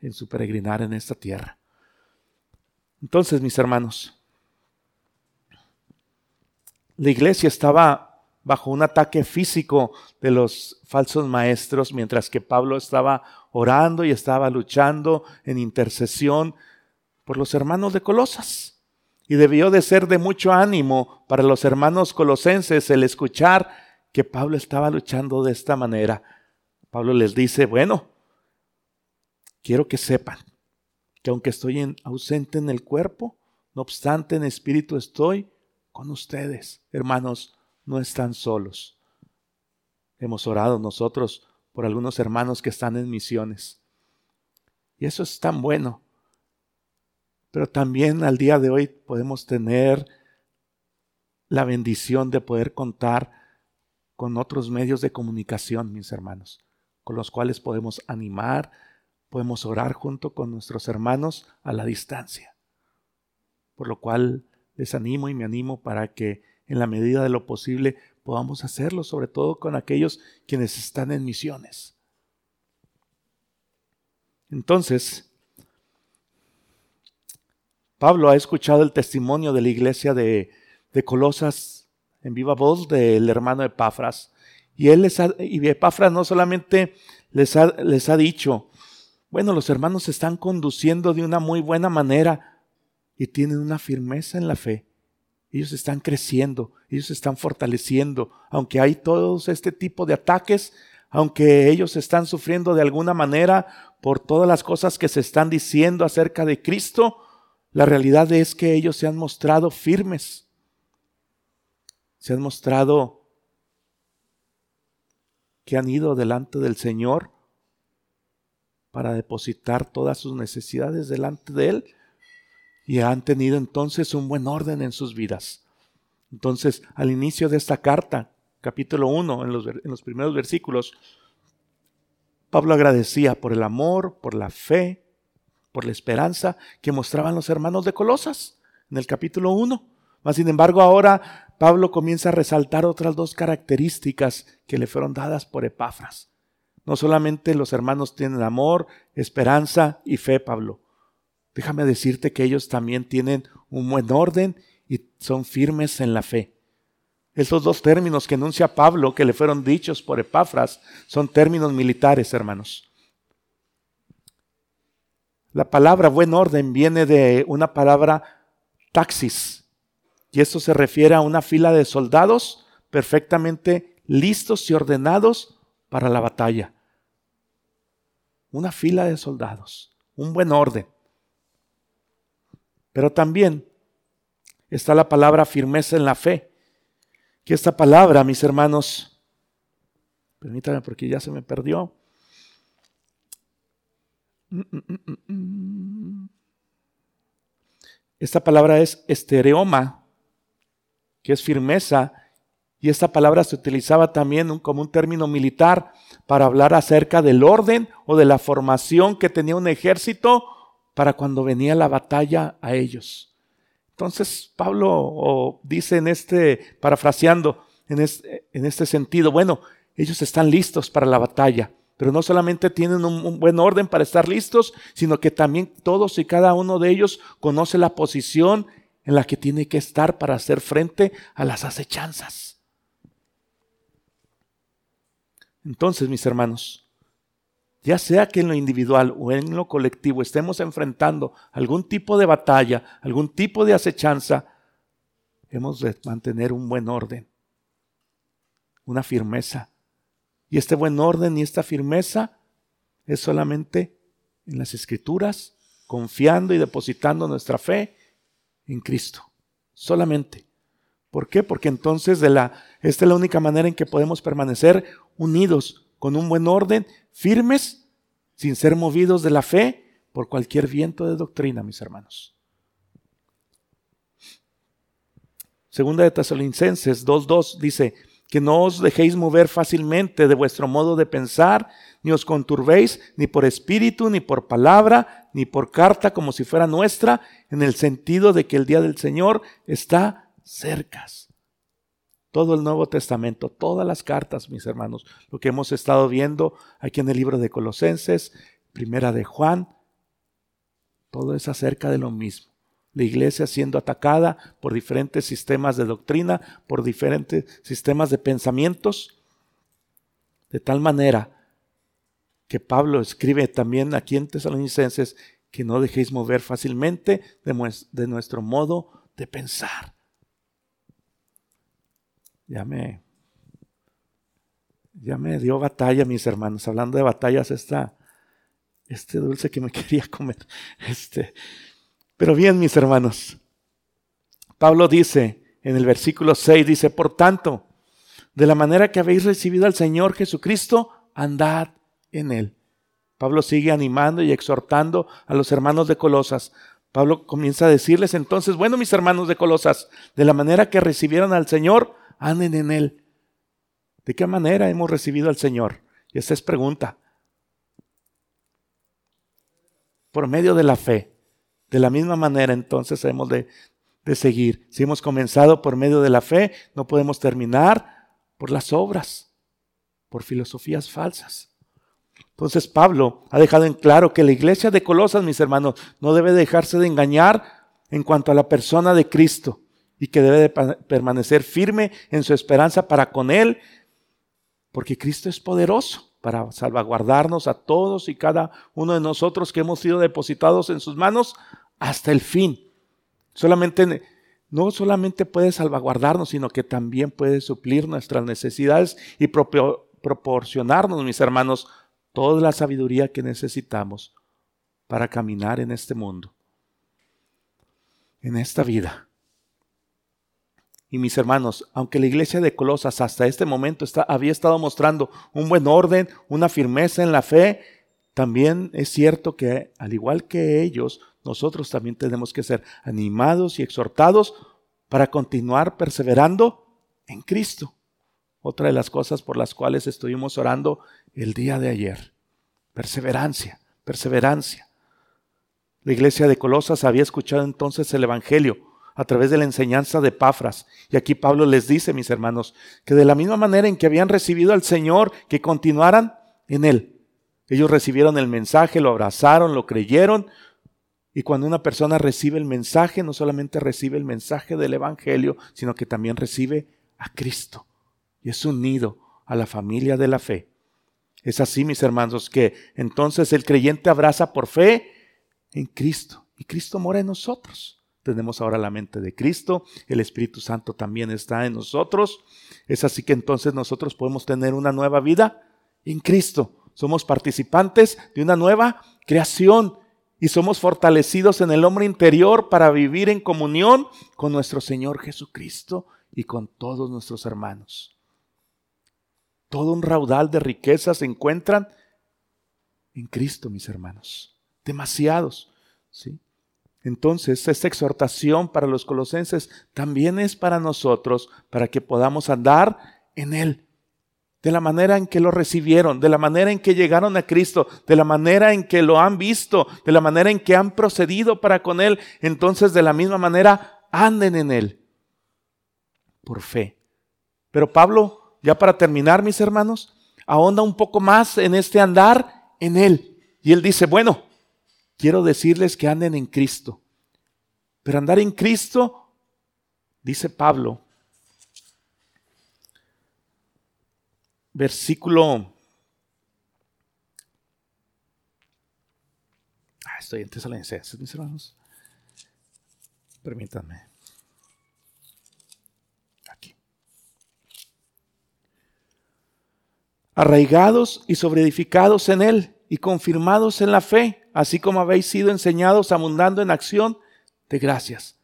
en su peregrinar en esta tierra. Entonces, mis hermanos, la iglesia estaba bajo un ataque físico de los falsos maestros, mientras que Pablo estaba orando y estaba luchando en intercesión por los hermanos de Colosas. Y debió de ser de mucho ánimo para los hermanos colosenses el escuchar que Pablo estaba luchando de esta manera. Pablo les dice, bueno, quiero que sepan que aunque estoy ausente en el cuerpo, no obstante en espíritu estoy con ustedes, hermanos no están solos. Hemos orado nosotros por algunos hermanos que están en misiones. Y eso es tan bueno. Pero también al día de hoy podemos tener la bendición de poder contar con otros medios de comunicación, mis hermanos, con los cuales podemos animar, podemos orar junto con nuestros hermanos a la distancia. Por lo cual les animo y me animo para que en la medida de lo posible podamos hacerlo, sobre todo con aquellos quienes están en misiones. Entonces, Pablo ha escuchado el testimonio de la iglesia de, Colosas en viva voz del hermano Epafras. Y él les ha, Epafras no solamente les ha, les ha dicho, bueno, los hermanos se están conduciendo de una muy buena manera y tienen una firmeza en la fe. Ellos están creciendo, ellos están fortaleciendo, aunque hay todos este tipo de ataques, aunque ellos están sufriendo de alguna manera por todas las cosas que se están diciendo acerca de Cristo, la realidad es que ellos se han mostrado firmes, se han mostrado que han ido delante del Señor para depositar todas sus necesidades delante de Él y han tenido entonces un buen orden en sus vidas. Entonces, al inicio de esta carta, capítulo 1, en los, en los primeros versículos, Pablo agradecía por el amor, por la fe, por la esperanza que mostraban los hermanos de Colosas en el capítulo 1. Mas, sin embargo, ahora Pablo comienza a resaltar otras dos características que le fueron dadas por Epafras. No solamente los hermanos tienen amor, esperanza y fe, Pablo. Déjame decirte que ellos también tienen un buen orden y son firmes en la fe. Esos dos términos que enuncia Pablo, que le fueron dichos por Epafras, son términos militares, hermanos. La palabra buen orden viene de una palabra taxis, y esto se refiere a una fila de soldados perfectamente listos y ordenados para la batalla. Una fila de soldados, un buen orden. Pero también está la palabra firmeza en la fe. Que esta palabra, mis hermanos, permítanme porque ya se me perdió. Esta palabra es estereoma, que es firmeza, y esta palabra se utilizaba también como un término militar para hablar acerca del orden o de la formación que tenía un ejército para cuando venía la batalla a ellos. Entonces Pablo dice en este, parafraseando en este, en este sentido, bueno, ellos están listos para la batalla, pero no solamente tienen un, buen orden para estar listos, sino que también todos y cada uno de ellos conoce la posición en la que tiene que estar para hacer frente a las acechanzas. Entonces, mis hermanos, ya sea que en lo individual o en lo colectivo estemos enfrentando algún tipo de batalla, algún tipo de acechanza, hemos de mantener un buen orden, una firmeza. Y este buen orden y esta firmeza es solamente en las escrituras, confiando y depositando nuestra fe en Cristo. Solamente. ¿Por qué? Porque entonces de la, esta es la única manera en que podemos permanecer unidos con un buen orden, firmes, sin ser movidos de la fe por cualquier viento de doctrina, mis hermanos. Segunda de Tesalonicenses 2.2 dice, que no os dejéis mover fácilmente de vuestro modo de pensar, ni os conturbéis ni por espíritu, ni por palabra, ni por carta como si fuera nuestra, en el sentido de que el día del Señor está cercas. Todo el Nuevo Testamento, todas las cartas, mis hermanos, lo que hemos estado viendo aquí en el libro de Colosenses, primera de Juan, todo es acerca de lo mismo. La iglesia siendo atacada por diferentes sistemas de doctrina, por diferentes sistemas de pensamientos, de tal manera que Pablo escribe también aquí en Tesalonicenses que no dejéis mover fácilmente de, nuestro modo de pensar. Ya me, ya me dio batalla, mis hermanos. Hablando de batallas, esta, este dulce que me quería comer. Este, pero bien, mis hermanos. Pablo dice en el versículo 6, dice, por tanto, de la manera que habéis recibido al Señor Jesucristo, andad en él. Pablo sigue animando y exhortando a los hermanos de Colosas. Pablo comienza a decirles entonces, bueno, mis hermanos de Colosas, de la manera que recibieron al Señor, anden en él. ¿De qué manera hemos recibido al Señor? Y esa es pregunta. Por medio de la fe. De la misma manera entonces hemos de, de seguir. Si hemos comenzado por medio de la fe, no podemos terminar por las obras, por filosofías falsas. Entonces Pablo ha dejado en claro que la iglesia de Colosas, mis hermanos, no debe dejarse de engañar en cuanto a la persona de Cristo y que debe de permanecer firme en su esperanza para con Él, porque Cristo es poderoso para salvaguardarnos a todos y cada uno de nosotros que hemos sido depositados en sus manos hasta el fin. Solamente no solamente puede salvaguardarnos, sino que también puede suplir nuestras necesidades y proporcionarnos, mis hermanos, toda la sabiduría que necesitamos para caminar en este mundo, en esta vida. Y mis hermanos, aunque la iglesia de Colosas hasta este momento había estado mostrando un buen orden, una firmeza en la fe, también es cierto que al igual que ellos, nosotros también tenemos que ser animados y exhortados para continuar perseverando en Cristo. Otra de las cosas por las cuales estuvimos orando el día de ayer. Perseverancia, perseverancia. La iglesia de Colosas había escuchado entonces el Evangelio a través de la enseñanza de Pafras. Y aquí Pablo les dice, mis hermanos, que de la misma manera en que habían recibido al Señor, que continuaran en Él. Ellos recibieron el mensaje, lo abrazaron, lo creyeron, y cuando una persona recibe el mensaje, no solamente recibe el mensaje del Evangelio, sino que también recibe a Cristo y es unido a la familia de la fe. Es así, mis hermanos, que entonces el creyente abraza por fe en Cristo y Cristo mora en nosotros. Tenemos ahora la mente de Cristo, el Espíritu Santo también está en nosotros. Es así que entonces nosotros podemos tener una nueva vida en Cristo. Somos participantes de una nueva creación y somos fortalecidos en el hombre interior para vivir en comunión con nuestro Señor Jesucristo y con todos nuestros hermanos. Todo un raudal de riquezas se encuentran en Cristo, mis hermanos. Demasiados. ¿sí? Entonces, esta exhortación para los colosenses también es para nosotros, para que podamos andar en Él de la manera en que lo recibieron, de la manera en que llegaron a Cristo, de la manera en que lo han visto, de la manera en que han procedido para con Él, entonces de la misma manera anden en Él, por fe. Pero Pablo, ya para terminar, mis hermanos, ahonda un poco más en este andar en Él. Y Él dice, bueno, quiero decirles que anden en Cristo. Pero andar en Cristo, dice Pablo, versículo... Ah, estoy en Tesalonicenses, mis hermanos. Permítanme. Aquí. Arraigados y sobreedificados en Él y confirmados en la fe, así como habéis sido enseñados abundando en acción de gracias.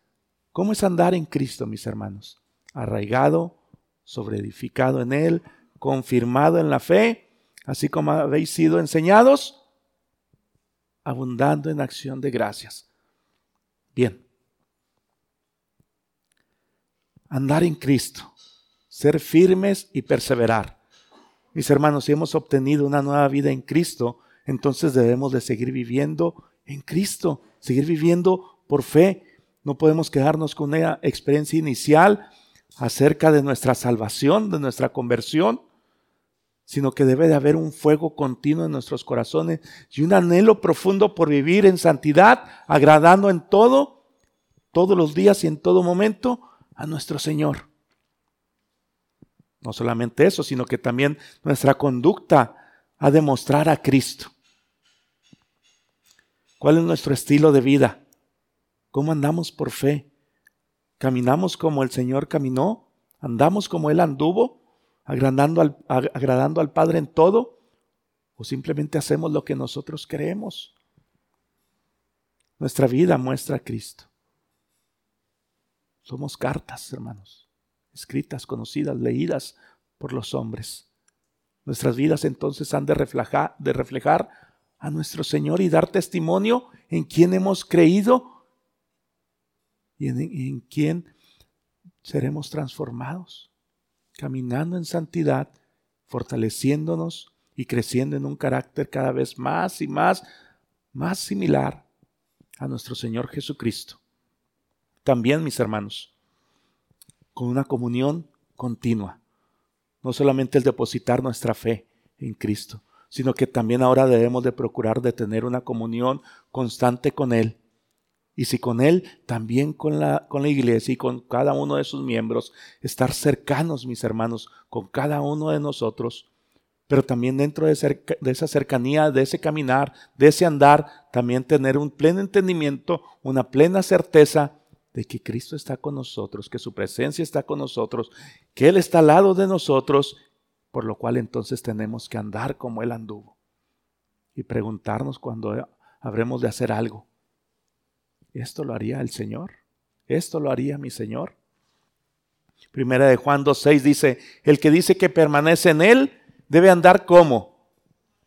¿Cómo es andar en Cristo, mis hermanos? Arraigado, sobreedificado en Él, confirmado en la fe, así como habéis sido enseñados, abundando en acción de gracias. Bien. Andar en Cristo, ser firmes y perseverar. Mis hermanos, si hemos obtenido una nueva vida en Cristo, entonces debemos de seguir viviendo en Cristo, seguir viviendo por fe. No podemos quedarnos con una experiencia inicial acerca de nuestra salvación, de nuestra conversión, sino que debe de haber un fuego continuo en nuestros corazones y un anhelo profundo por vivir en santidad, agradando en todo, todos los días y en todo momento a nuestro Señor. No solamente eso, sino que también nuestra conducta ha de mostrar a Cristo. ¿Cuál es nuestro estilo de vida? ¿Cómo andamos por fe? ¿Caminamos como el Señor caminó? ¿Andamos como Él anduvo? Agradando al, al Padre en todo? ¿O simplemente hacemos lo que nosotros creemos? Nuestra vida muestra a Cristo. Somos cartas, hermanos, escritas, conocidas, leídas por los hombres. Nuestras vidas entonces han de reflejar, de reflejar a nuestro Señor y dar testimonio en quien hemos creído y en, en quien seremos transformados, caminando en santidad, fortaleciéndonos y creciendo en un carácter cada vez más y más, más similar a nuestro Señor Jesucristo. También, mis hermanos, con una comunión continua. No solamente el depositar nuestra fe en Cristo, sino que también ahora debemos de procurar de tener una comunión constante con Él. Y si con Él, también con la, con la iglesia y con cada uno de sus miembros, estar cercanos, mis hermanos, con cada uno de nosotros. Pero también dentro de, esa cercanía, de ese caminar, de ese andar, también tener un pleno entendimiento, una plena certeza de que Cristo está con nosotros, que su presencia está con nosotros, que Él está al lado de nosotros, por lo cual entonces tenemos que andar como Él anduvo y preguntarnos cuando habremos de hacer algo. ¿Esto lo haría el Señor? ¿Esto lo haría mi Señor? Primera de Juan 2.6 dice, el que dice que permanece en Él debe andar como,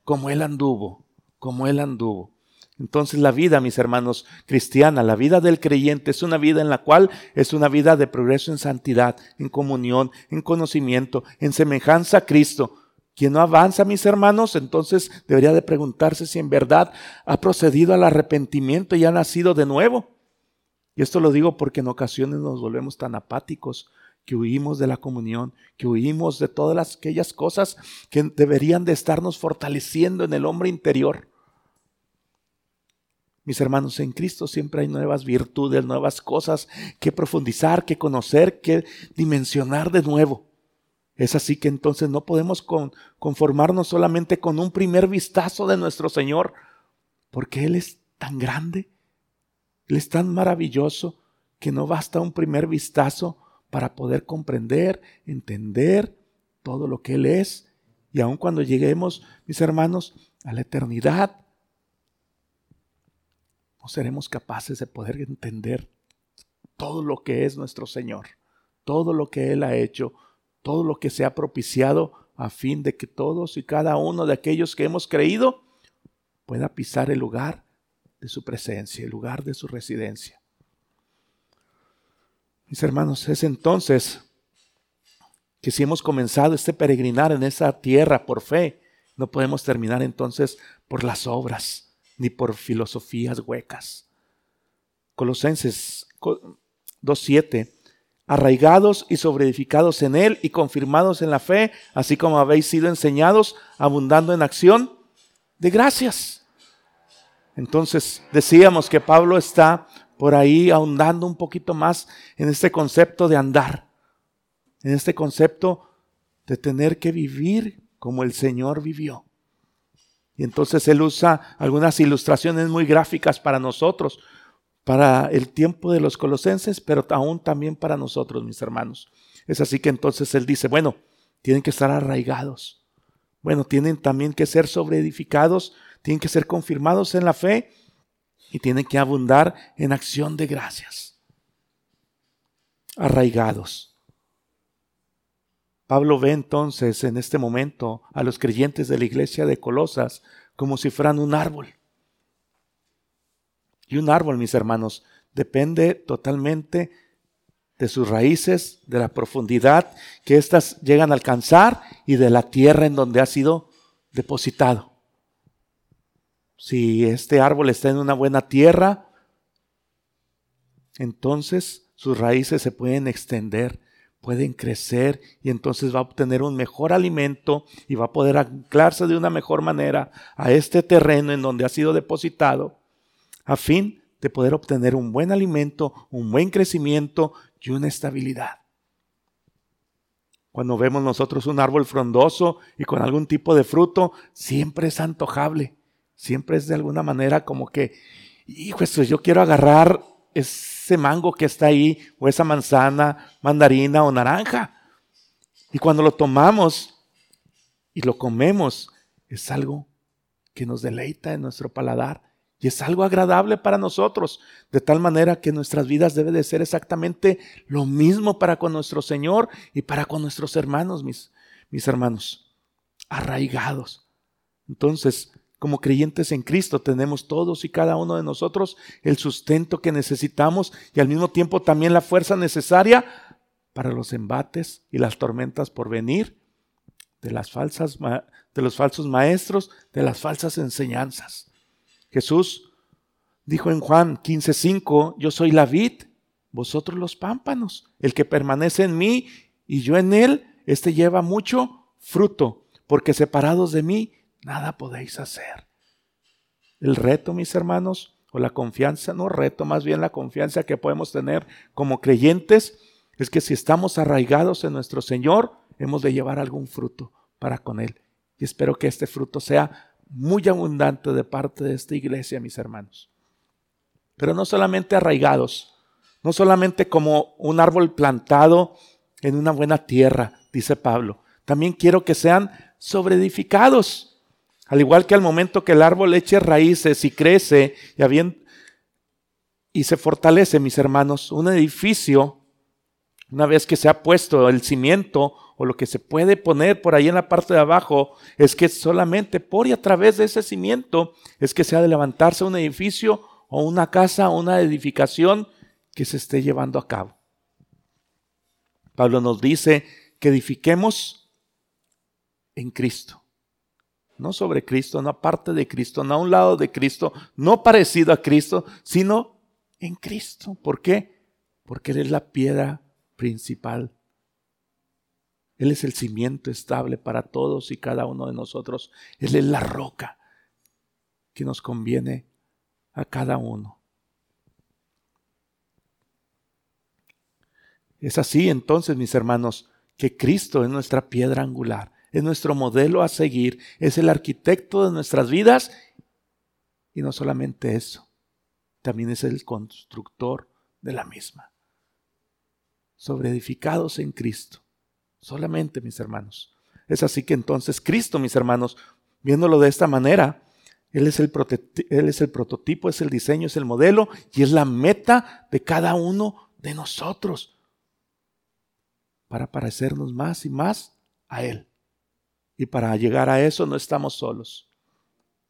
como Él anduvo, como Él anduvo. Entonces la vida, mis hermanos, cristiana, la vida del creyente es una vida en la cual es una vida de progreso en santidad, en comunión, en conocimiento, en semejanza a Cristo. Quien no avanza, mis hermanos, entonces debería de preguntarse si en verdad ha procedido al arrepentimiento y ha nacido de nuevo. Y esto lo digo porque en ocasiones nos volvemos tan apáticos que huimos de la comunión, que huimos de todas aquellas cosas que deberían de estarnos fortaleciendo en el hombre interior. Mis hermanos, en Cristo siempre hay nuevas virtudes, nuevas cosas que profundizar, que conocer, que dimensionar de nuevo. Es así que entonces no podemos conformarnos solamente con un primer vistazo de nuestro Señor, porque Él es tan grande, Él es tan maravilloso, que no basta un primer vistazo para poder comprender, entender todo lo que Él es. Y aun cuando lleguemos, mis hermanos, a la eternidad, no seremos capaces de poder entender todo lo que es nuestro Señor, todo lo que Él ha hecho, todo lo que se ha propiciado a fin de que todos y cada uno de aquellos que hemos creído pueda pisar el lugar de su presencia, el lugar de su residencia. Mis hermanos, es entonces que si hemos comenzado este peregrinar en esa tierra por fe, no podemos terminar entonces por las obras ni por filosofías huecas. Colosenses 2.7 arraigados y sobreedificados en Él y confirmados en la fe, así como habéis sido enseñados, abundando en acción de gracias. Entonces decíamos que Pablo está por ahí ahondando un poquito más en este concepto de andar, en este concepto de tener que vivir como el Señor vivió. Y entonces él usa algunas ilustraciones muy gráficas para nosotros, para el tiempo de los colosenses, pero aún también para nosotros, mis hermanos. Es así que entonces él dice, bueno, tienen que estar arraigados. Bueno, tienen también que ser sobreedificados, tienen que ser confirmados en la fe y tienen que abundar en acción de gracias. Arraigados. Pablo ve entonces en este momento a los creyentes de la iglesia de Colosas como si fueran un árbol. Y un árbol, mis hermanos, depende totalmente de sus raíces, de la profundidad que éstas llegan a alcanzar y de la tierra en donde ha sido depositado. Si este árbol está en una buena tierra, entonces sus raíces se pueden extender pueden crecer y entonces va a obtener un mejor alimento y va a poder anclarse de una mejor manera a este terreno en donde ha sido depositado, a fin de poder obtener un buen alimento, un buen crecimiento y una estabilidad. Cuando vemos nosotros un árbol frondoso y con algún tipo de fruto, siempre es antojable, siempre es de alguna manera como que, hijo, yo quiero agarrar ese mango que está ahí, o esa manzana, mandarina o naranja. Y cuando lo tomamos y lo comemos, es algo que nos deleita en nuestro paladar y es algo agradable para nosotros, de tal manera que nuestras vidas deben de ser exactamente lo mismo para con nuestro Señor y para con nuestros hermanos, mis, mis hermanos, arraigados. Entonces, como creyentes en Cristo, tenemos todos y cada uno de nosotros el sustento que necesitamos y al mismo tiempo también la fuerza necesaria para los embates y las tormentas por venir de las falsas de los falsos maestros, de las falsas enseñanzas. Jesús dijo en Juan 15:5, yo soy la vid, vosotros los pámpanos. El que permanece en mí y yo en él, este lleva mucho fruto, porque separados de mí nada podéis hacer. El reto, mis hermanos, o la confianza, no reto, más bien la confianza que podemos tener como creyentes, es que si estamos arraigados en nuestro Señor, hemos de llevar algún fruto para con Él. Y espero que este fruto sea muy abundante de parte de esta iglesia, mis hermanos. Pero no solamente arraigados, no solamente como un árbol plantado en una buena tierra, dice Pablo. También quiero que sean sobreedificados. Al igual que al momento que el árbol eche raíces y crece y, y se fortalece, mis hermanos, un edificio, una vez que se ha puesto el cimiento o lo que se puede poner por ahí en la parte de abajo, es que solamente por y a través de ese cimiento es que se ha de levantarse un edificio o una casa o una edificación que se esté llevando a cabo. Pablo nos dice que edifiquemos en Cristo no sobre Cristo, no aparte de Cristo, no a un lado de Cristo, no parecido a Cristo, sino en Cristo. ¿Por qué? Porque Él es la piedra principal. Él es el cimiento estable para todos y cada uno de nosotros. Él es la roca que nos conviene a cada uno. Es así entonces, mis hermanos, que Cristo es nuestra piedra angular es nuestro modelo a seguir, es el arquitecto de nuestras vidas y no solamente eso, también es el constructor de la misma. Sobre edificados en Cristo, solamente mis hermanos. Es así que entonces Cristo, mis hermanos, viéndolo de esta manera, él es, el prototipo, es el diseño, es el modelo y es la meta de cada uno de nosotros para parecernos más y más a Él. Y para llegar a eso no estamos solos.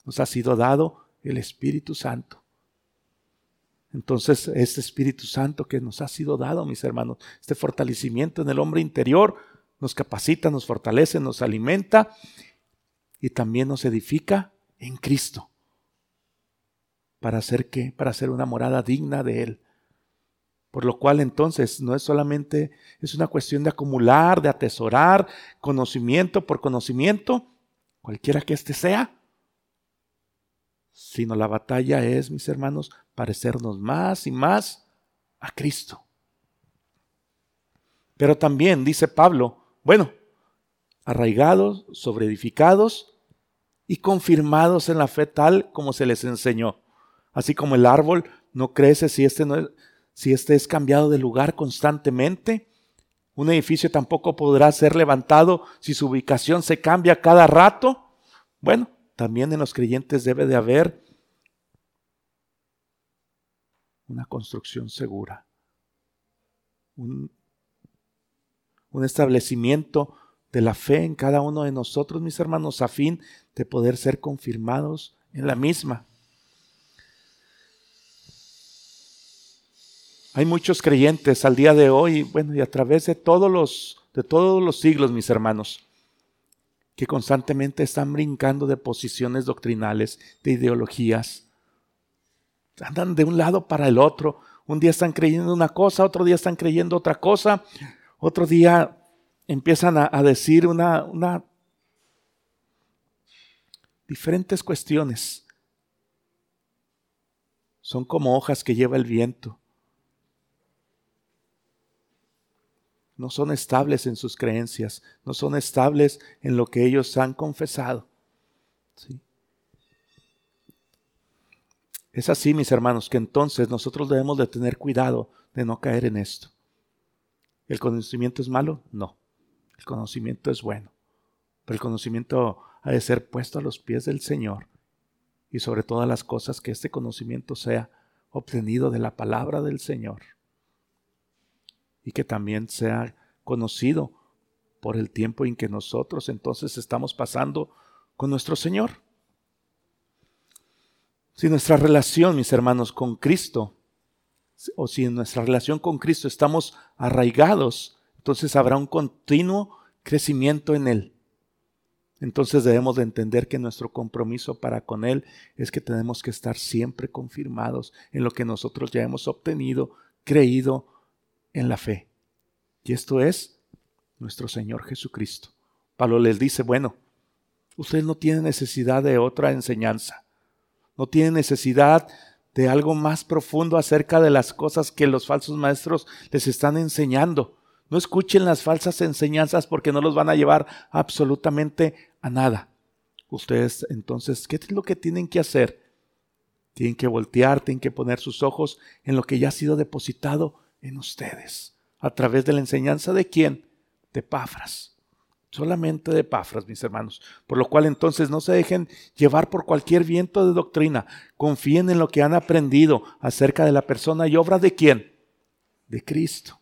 Nos ha sido dado el Espíritu Santo. Entonces, este Espíritu Santo que nos ha sido dado, mis hermanos, este fortalecimiento en el hombre interior, nos capacita, nos fortalece, nos alimenta y también nos edifica en Cristo. ¿Para hacer qué? Para hacer una morada digna de Él. Por lo cual entonces no es solamente, es una cuestión de acumular, de atesorar conocimiento por conocimiento, cualquiera que éste sea, sino la batalla es, mis hermanos, parecernos más y más a Cristo. Pero también, dice Pablo, bueno, arraigados, sobreedificados y confirmados en la fe tal como se les enseñó. Así como el árbol no crece si este es, si éste es cambiado de lugar constantemente. Un edificio tampoco podrá ser levantado si su ubicación se cambia cada rato. Bueno, también en los creyentes debe de haber una construcción segura, un, un, establecimiento de la fe en cada uno de nosotros, mis hermanos, a fin de poder ser confirmados en la misma. Hay muchos creyentes al día de hoy, bueno, y a través de todos los, de todos los siglos, mis hermanos, que constantemente están brincando de posiciones doctrinales, de ideologías. Andan de un lado para el otro. Un día están creyendo una cosa, otro día están creyendo otra cosa, otro día empiezan a, decir una, una diferentes cuestiones. Son como hojas que lleva el viento. no son estables en sus creencias, no son estables en lo que ellos han confesado. Es así, mis hermanos, que entonces nosotros debemos de tener cuidado de no caer en esto. ¿El conocimiento es malo? No. El conocimiento es bueno. Pero el conocimiento ha de ser puesto a los pies del Señor. Y sobre todas las cosas que este conocimiento sea obtenido de la palabra del Señor y que también sea conocido por el tiempo en que nosotros entonces estamos pasando con nuestro Señor. Si nuestra relación, mis hermanos, con Cristo, o si en nuestra relación con Cristo estamos arraigados, entonces habrá un continuo crecimiento en Él. Entonces debemos de entender que nuestro compromiso para con Él es que tenemos que estar siempre confirmados en lo que nosotros ya hemos obtenido, creído en la fe. Y esto es nuestro Señor Jesucristo. Pablo les dice, bueno, ustedes no tienen necesidad de otra enseñanza, no tienen necesidad de algo más profundo acerca de las cosas que los falsos maestros les están enseñando. No escuchen las falsas enseñanzas porque no los van a llevar absolutamente a nada. Ustedes entonces, ¿qué es lo que tienen que hacer? Tienen que voltear, tienen que poner sus ojos en lo que ya ha sido depositado en ustedes. ¿A través de la enseñanza de quién? De Pafras. Solamente de Pafras, mis hermanos. Por lo cual entonces no se dejen llevar por cualquier viento de doctrina. Confíen en lo que han aprendido acerca de la persona y obra de quién? De Cristo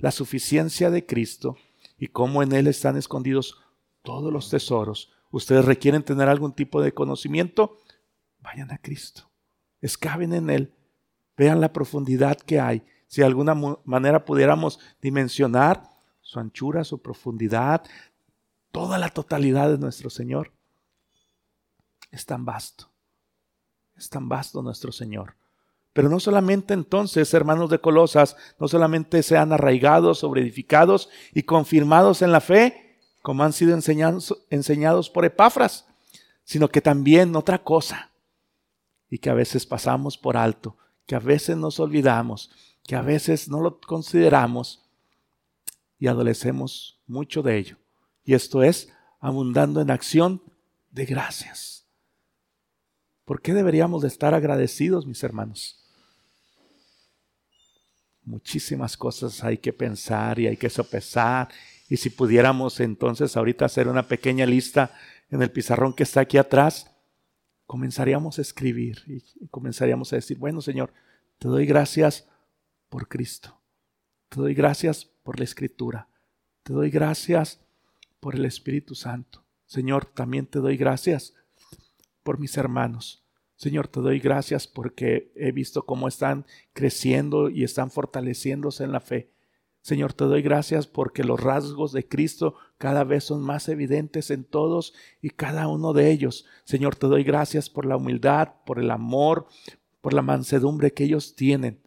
la suficiencia de Cristo y cómo en Él están escondidos todos los tesoros. Ustedes requieren tener algún tipo de conocimiento, vayan a Cristo, escaben en Él, vean la profundidad que hay. Si de alguna manera pudiéramos dimensionar su anchura, su profundidad, toda la totalidad de nuestro Señor, es tan vasto, es tan vasto nuestro Señor. Pero no solamente entonces, hermanos de Colosas, no solamente sean arraigados, sobreedificados y confirmados en la fe, como han sido enseñados, enseñados por Epafras, sino que también otra cosa, y que a veces pasamos por alto, que a veces nos olvidamos, que a veces no lo consideramos y adolecemos mucho de ello. Y esto es abundando en acción de gracias. ¿Por qué deberíamos de estar agradecidos, mis hermanos? muchísimas cosas hay que pensar y hay que sopesar. Y si pudiéramos entonces ahorita hacer una pequeña lista en el pizarrón que está aquí atrás, comenzaríamos a escribir y comenzaríamos a decir, bueno Señor, te doy gracias por Cristo. Te doy gracias por la Escritura. Te doy gracias por el Espíritu Santo. Señor, también te doy gracias por mis hermanos. Señor, te doy gracias porque he visto cómo están creciendo y están fortaleciéndose en la fe. Señor, te doy gracias porque los rasgos de Cristo cada vez son más evidentes en todos y cada uno de ellos. Señor, te doy gracias por la humildad, por el amor, por la mansedumbre que ellos tienen.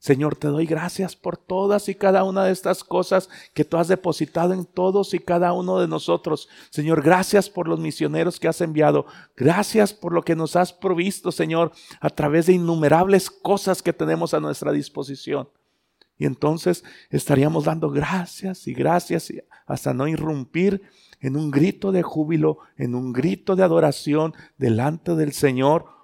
Señor, te doy gracias por todas y cada una de estas cosas que tú has depositado en todos y cada uno de nosotros. Señor, gracias por los misioneros que has enviado. Gracias por lo que nos has provisto, Señor, a través de innumerables cosas que tenemos a nuestra disposición. Y entonces estaríamos dando gracias y gracias hasta no irrumpir en un grito de júbilo, en un grito de adoración delante del Señor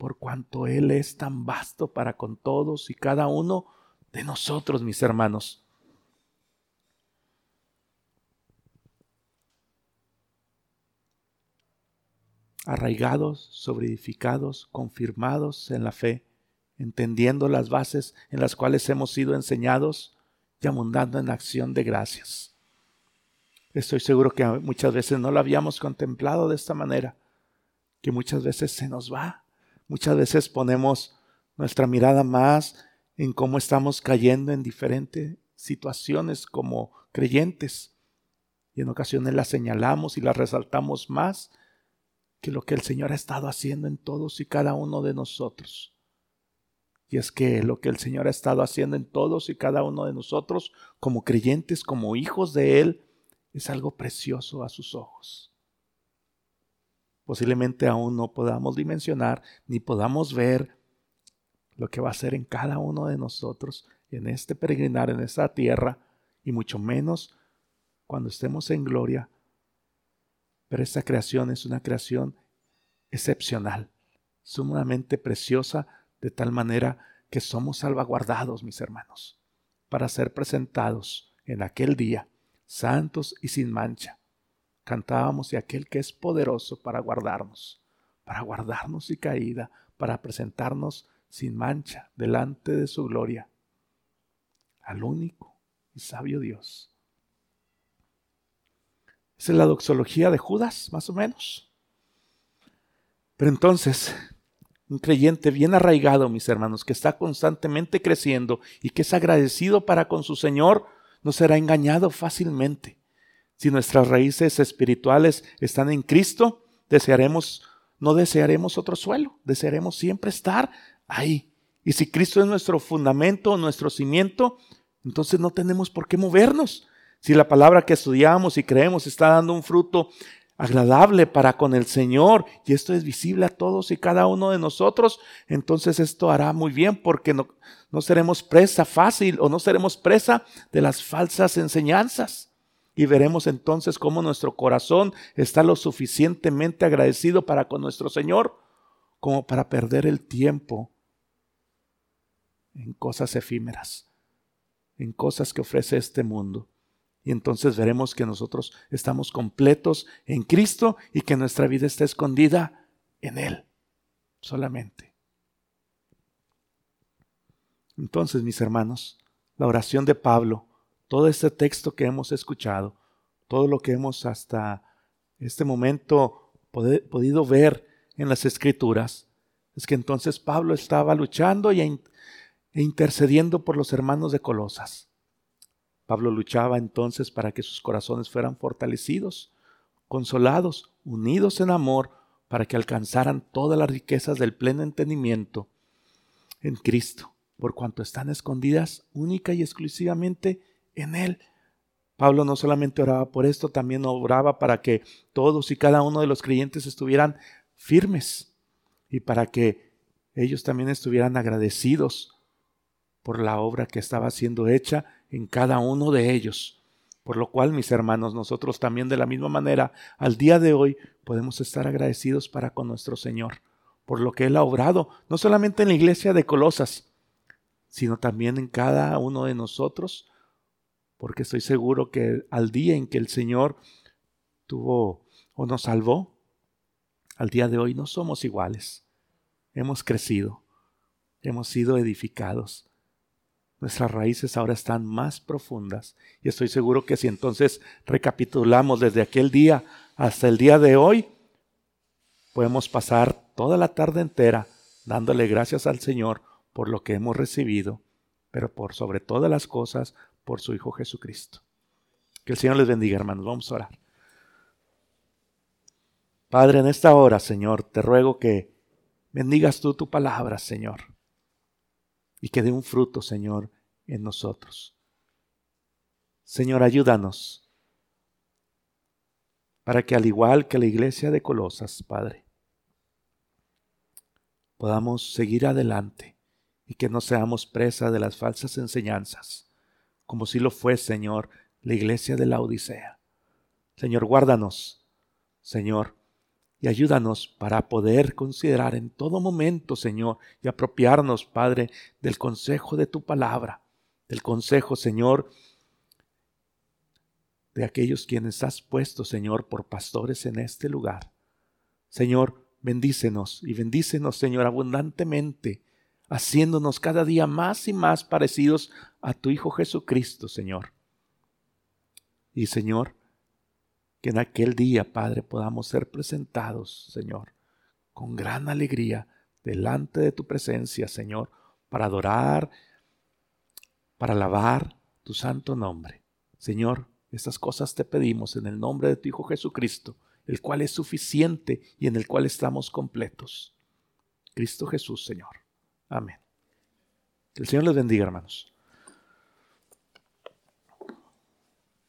por cuanto Él es tan vasto para con todos y cada uno de nosotros, mis hermanos. Arraigados, sobreedificados, confirmados en la fe, entendiendo las bases en las cuales hemos sido enseñados y abundando en acción de gracias. Estoy seguro que muchas veces no lo habíamos contemplado de esta manera, que muchas veces se nos va Muchas veces ponemos nuestra mirada más en cómo estamos cayendo en diferentes situaciones como creyentes. Y en ocasiones las señalamos y las resaltamos más que lo que el Señor ha estado haciendo en todos y cada uno de nosotros. Y es que lo que el Señor ha estado haciendo en todos y cada uno de nosotros, como creyentes, como hijos de Él, es algo precioso a sus ojos posiblemente aún no podamos dimensionar ni podamos ver lo que va a hacer en cada uno de nosotros en este peregrinar en esta tierra y mucho menos cuando estemos en gloria. Pero esta creación es una creación excepcional, sumamente preciosa, de tal manera que somos salvaguardados, mis hermanos, para ser presentados en aquel día, santos y sin mancha, cantábamos y aquel que es poderoso para guardarnos, para guardarnos y caída, para presentarnos sin mancha delante de su gloria, al único y sabio Dios. Esa es la doxología de Judas, más o menos. Pero entonces, un creyente bien arraigado, mis hermanos, que está constantemente creciendo y que es agradecido para con su Señor, no será engañado fácilmente. Si nuestras raíces espirituales están en Cristo, desearemos, no desearemos otro suelo, desearemos siempre estar ahí. Y si Cristo es nuestro fundamento, nuestro cimiento, entonces no tenemos por qué movernos. Si la palabra que estudiamos y creemos está dando un fruto agradable para con el Señor y esto es visible a todos y cada uno de nosotros, entonces esto hará muy bien porque no, no seremos presa fácil o no seremos presa de las falsas enseñanzas. Y veremos entonces cómo nuestro corazón está lo suficientemente agradecido para con nuestro Señor como para perder el tiempo en cosas efímeras, en cosas que ofrece este mundo. Y entonces veremos que nosotros estamos completos en Cristo y que nuestra vida está escondida en Él solamente. Entonces, mis hermanos, la oración de Pablo, todo este texto que hemos escuchado, todo lo que hemos hasta este momento podido ver en las escrituras, es que entonces Pablo estaba luchando y e intercediendo por los hermanos de Colosas. Pablo luchaba entonces para que sus corazones fueran fortalecidos, consolados, unidos en amor, para que alcanzaran todas las riquezas del pleno entendimiento en Cristo, por cuanto están escondidas única y exclusivamente en Él. Pablo no solamente oraba por esto, también oraba para que todos y cada uno de los creyentes estuvieran firmes y para que ellos también estuvieran agradecidos por la obra que estaba siendo hecha en cada uno de ellos. Por lo cual, mis hermanos, nosotros también de la misma manera, al día de hoy, podemos estar agradecidos para con nuestro Señor, por lo que Él ha obrado, no solamente en la iglesia de Colosas, sino también en cada uno de nosotros, porque estoy seguro que al día en que el Señor tuvo o nos salvó, al día de hoy no somos iguales. Hemos crecido, hemos sido edificados, nuestras raíces ahora están más profundas. Y estoy seguro que si entonces recapitulamos desde aquel día hasta el día de hoy, podemos pasar toda la tarde entera dándole gracias al Señor por lo que hemos recibido, pero por sobre todas las cosas, por su Hijo Jesucristo. Que el Señor les bendiga, hermanos. Vamos a orar. Padre, en esta hora, Señor, te ruego que bendigas tú tu palabra, Señor y que dé un fruto, Señor, en nosotros. Señor, ayúdanos para que al igual que la iglesia de Colosas, Padre, podamos seguir adelante y que no seamos presa de las falsas enseñanzas, como si lo fue, Señor, la iglesia de la Odisea. Señor, guárdanos, Señor, y ayúdanos para poder considerar en todo momento, Señor, y apropiarnos, Padre, del consejo de tu palabra, del consejo, Señor, de aquellos quienes has puesto, Señor, por pastores en este lugar. Señor, bendícenos y bendícenos, Señor, abundantemente, haciéndonos cada día más y más parecidos a tu Hijo Jesucristo, Señor. Y Señor, que en aquel día, Padre, podamos ser presentados, Señor, con gran alegría delante de tu presencia, Señor, para adorar, para alabar tu santo nombre. Señor, estas cosas te pedimos en el nombre de tu Hijo Jesucristo, el cual es suficiente y en el cual estamos completos. Cristo Jesús, Señor. Amén. Que el Señor les bendiga, hermanos.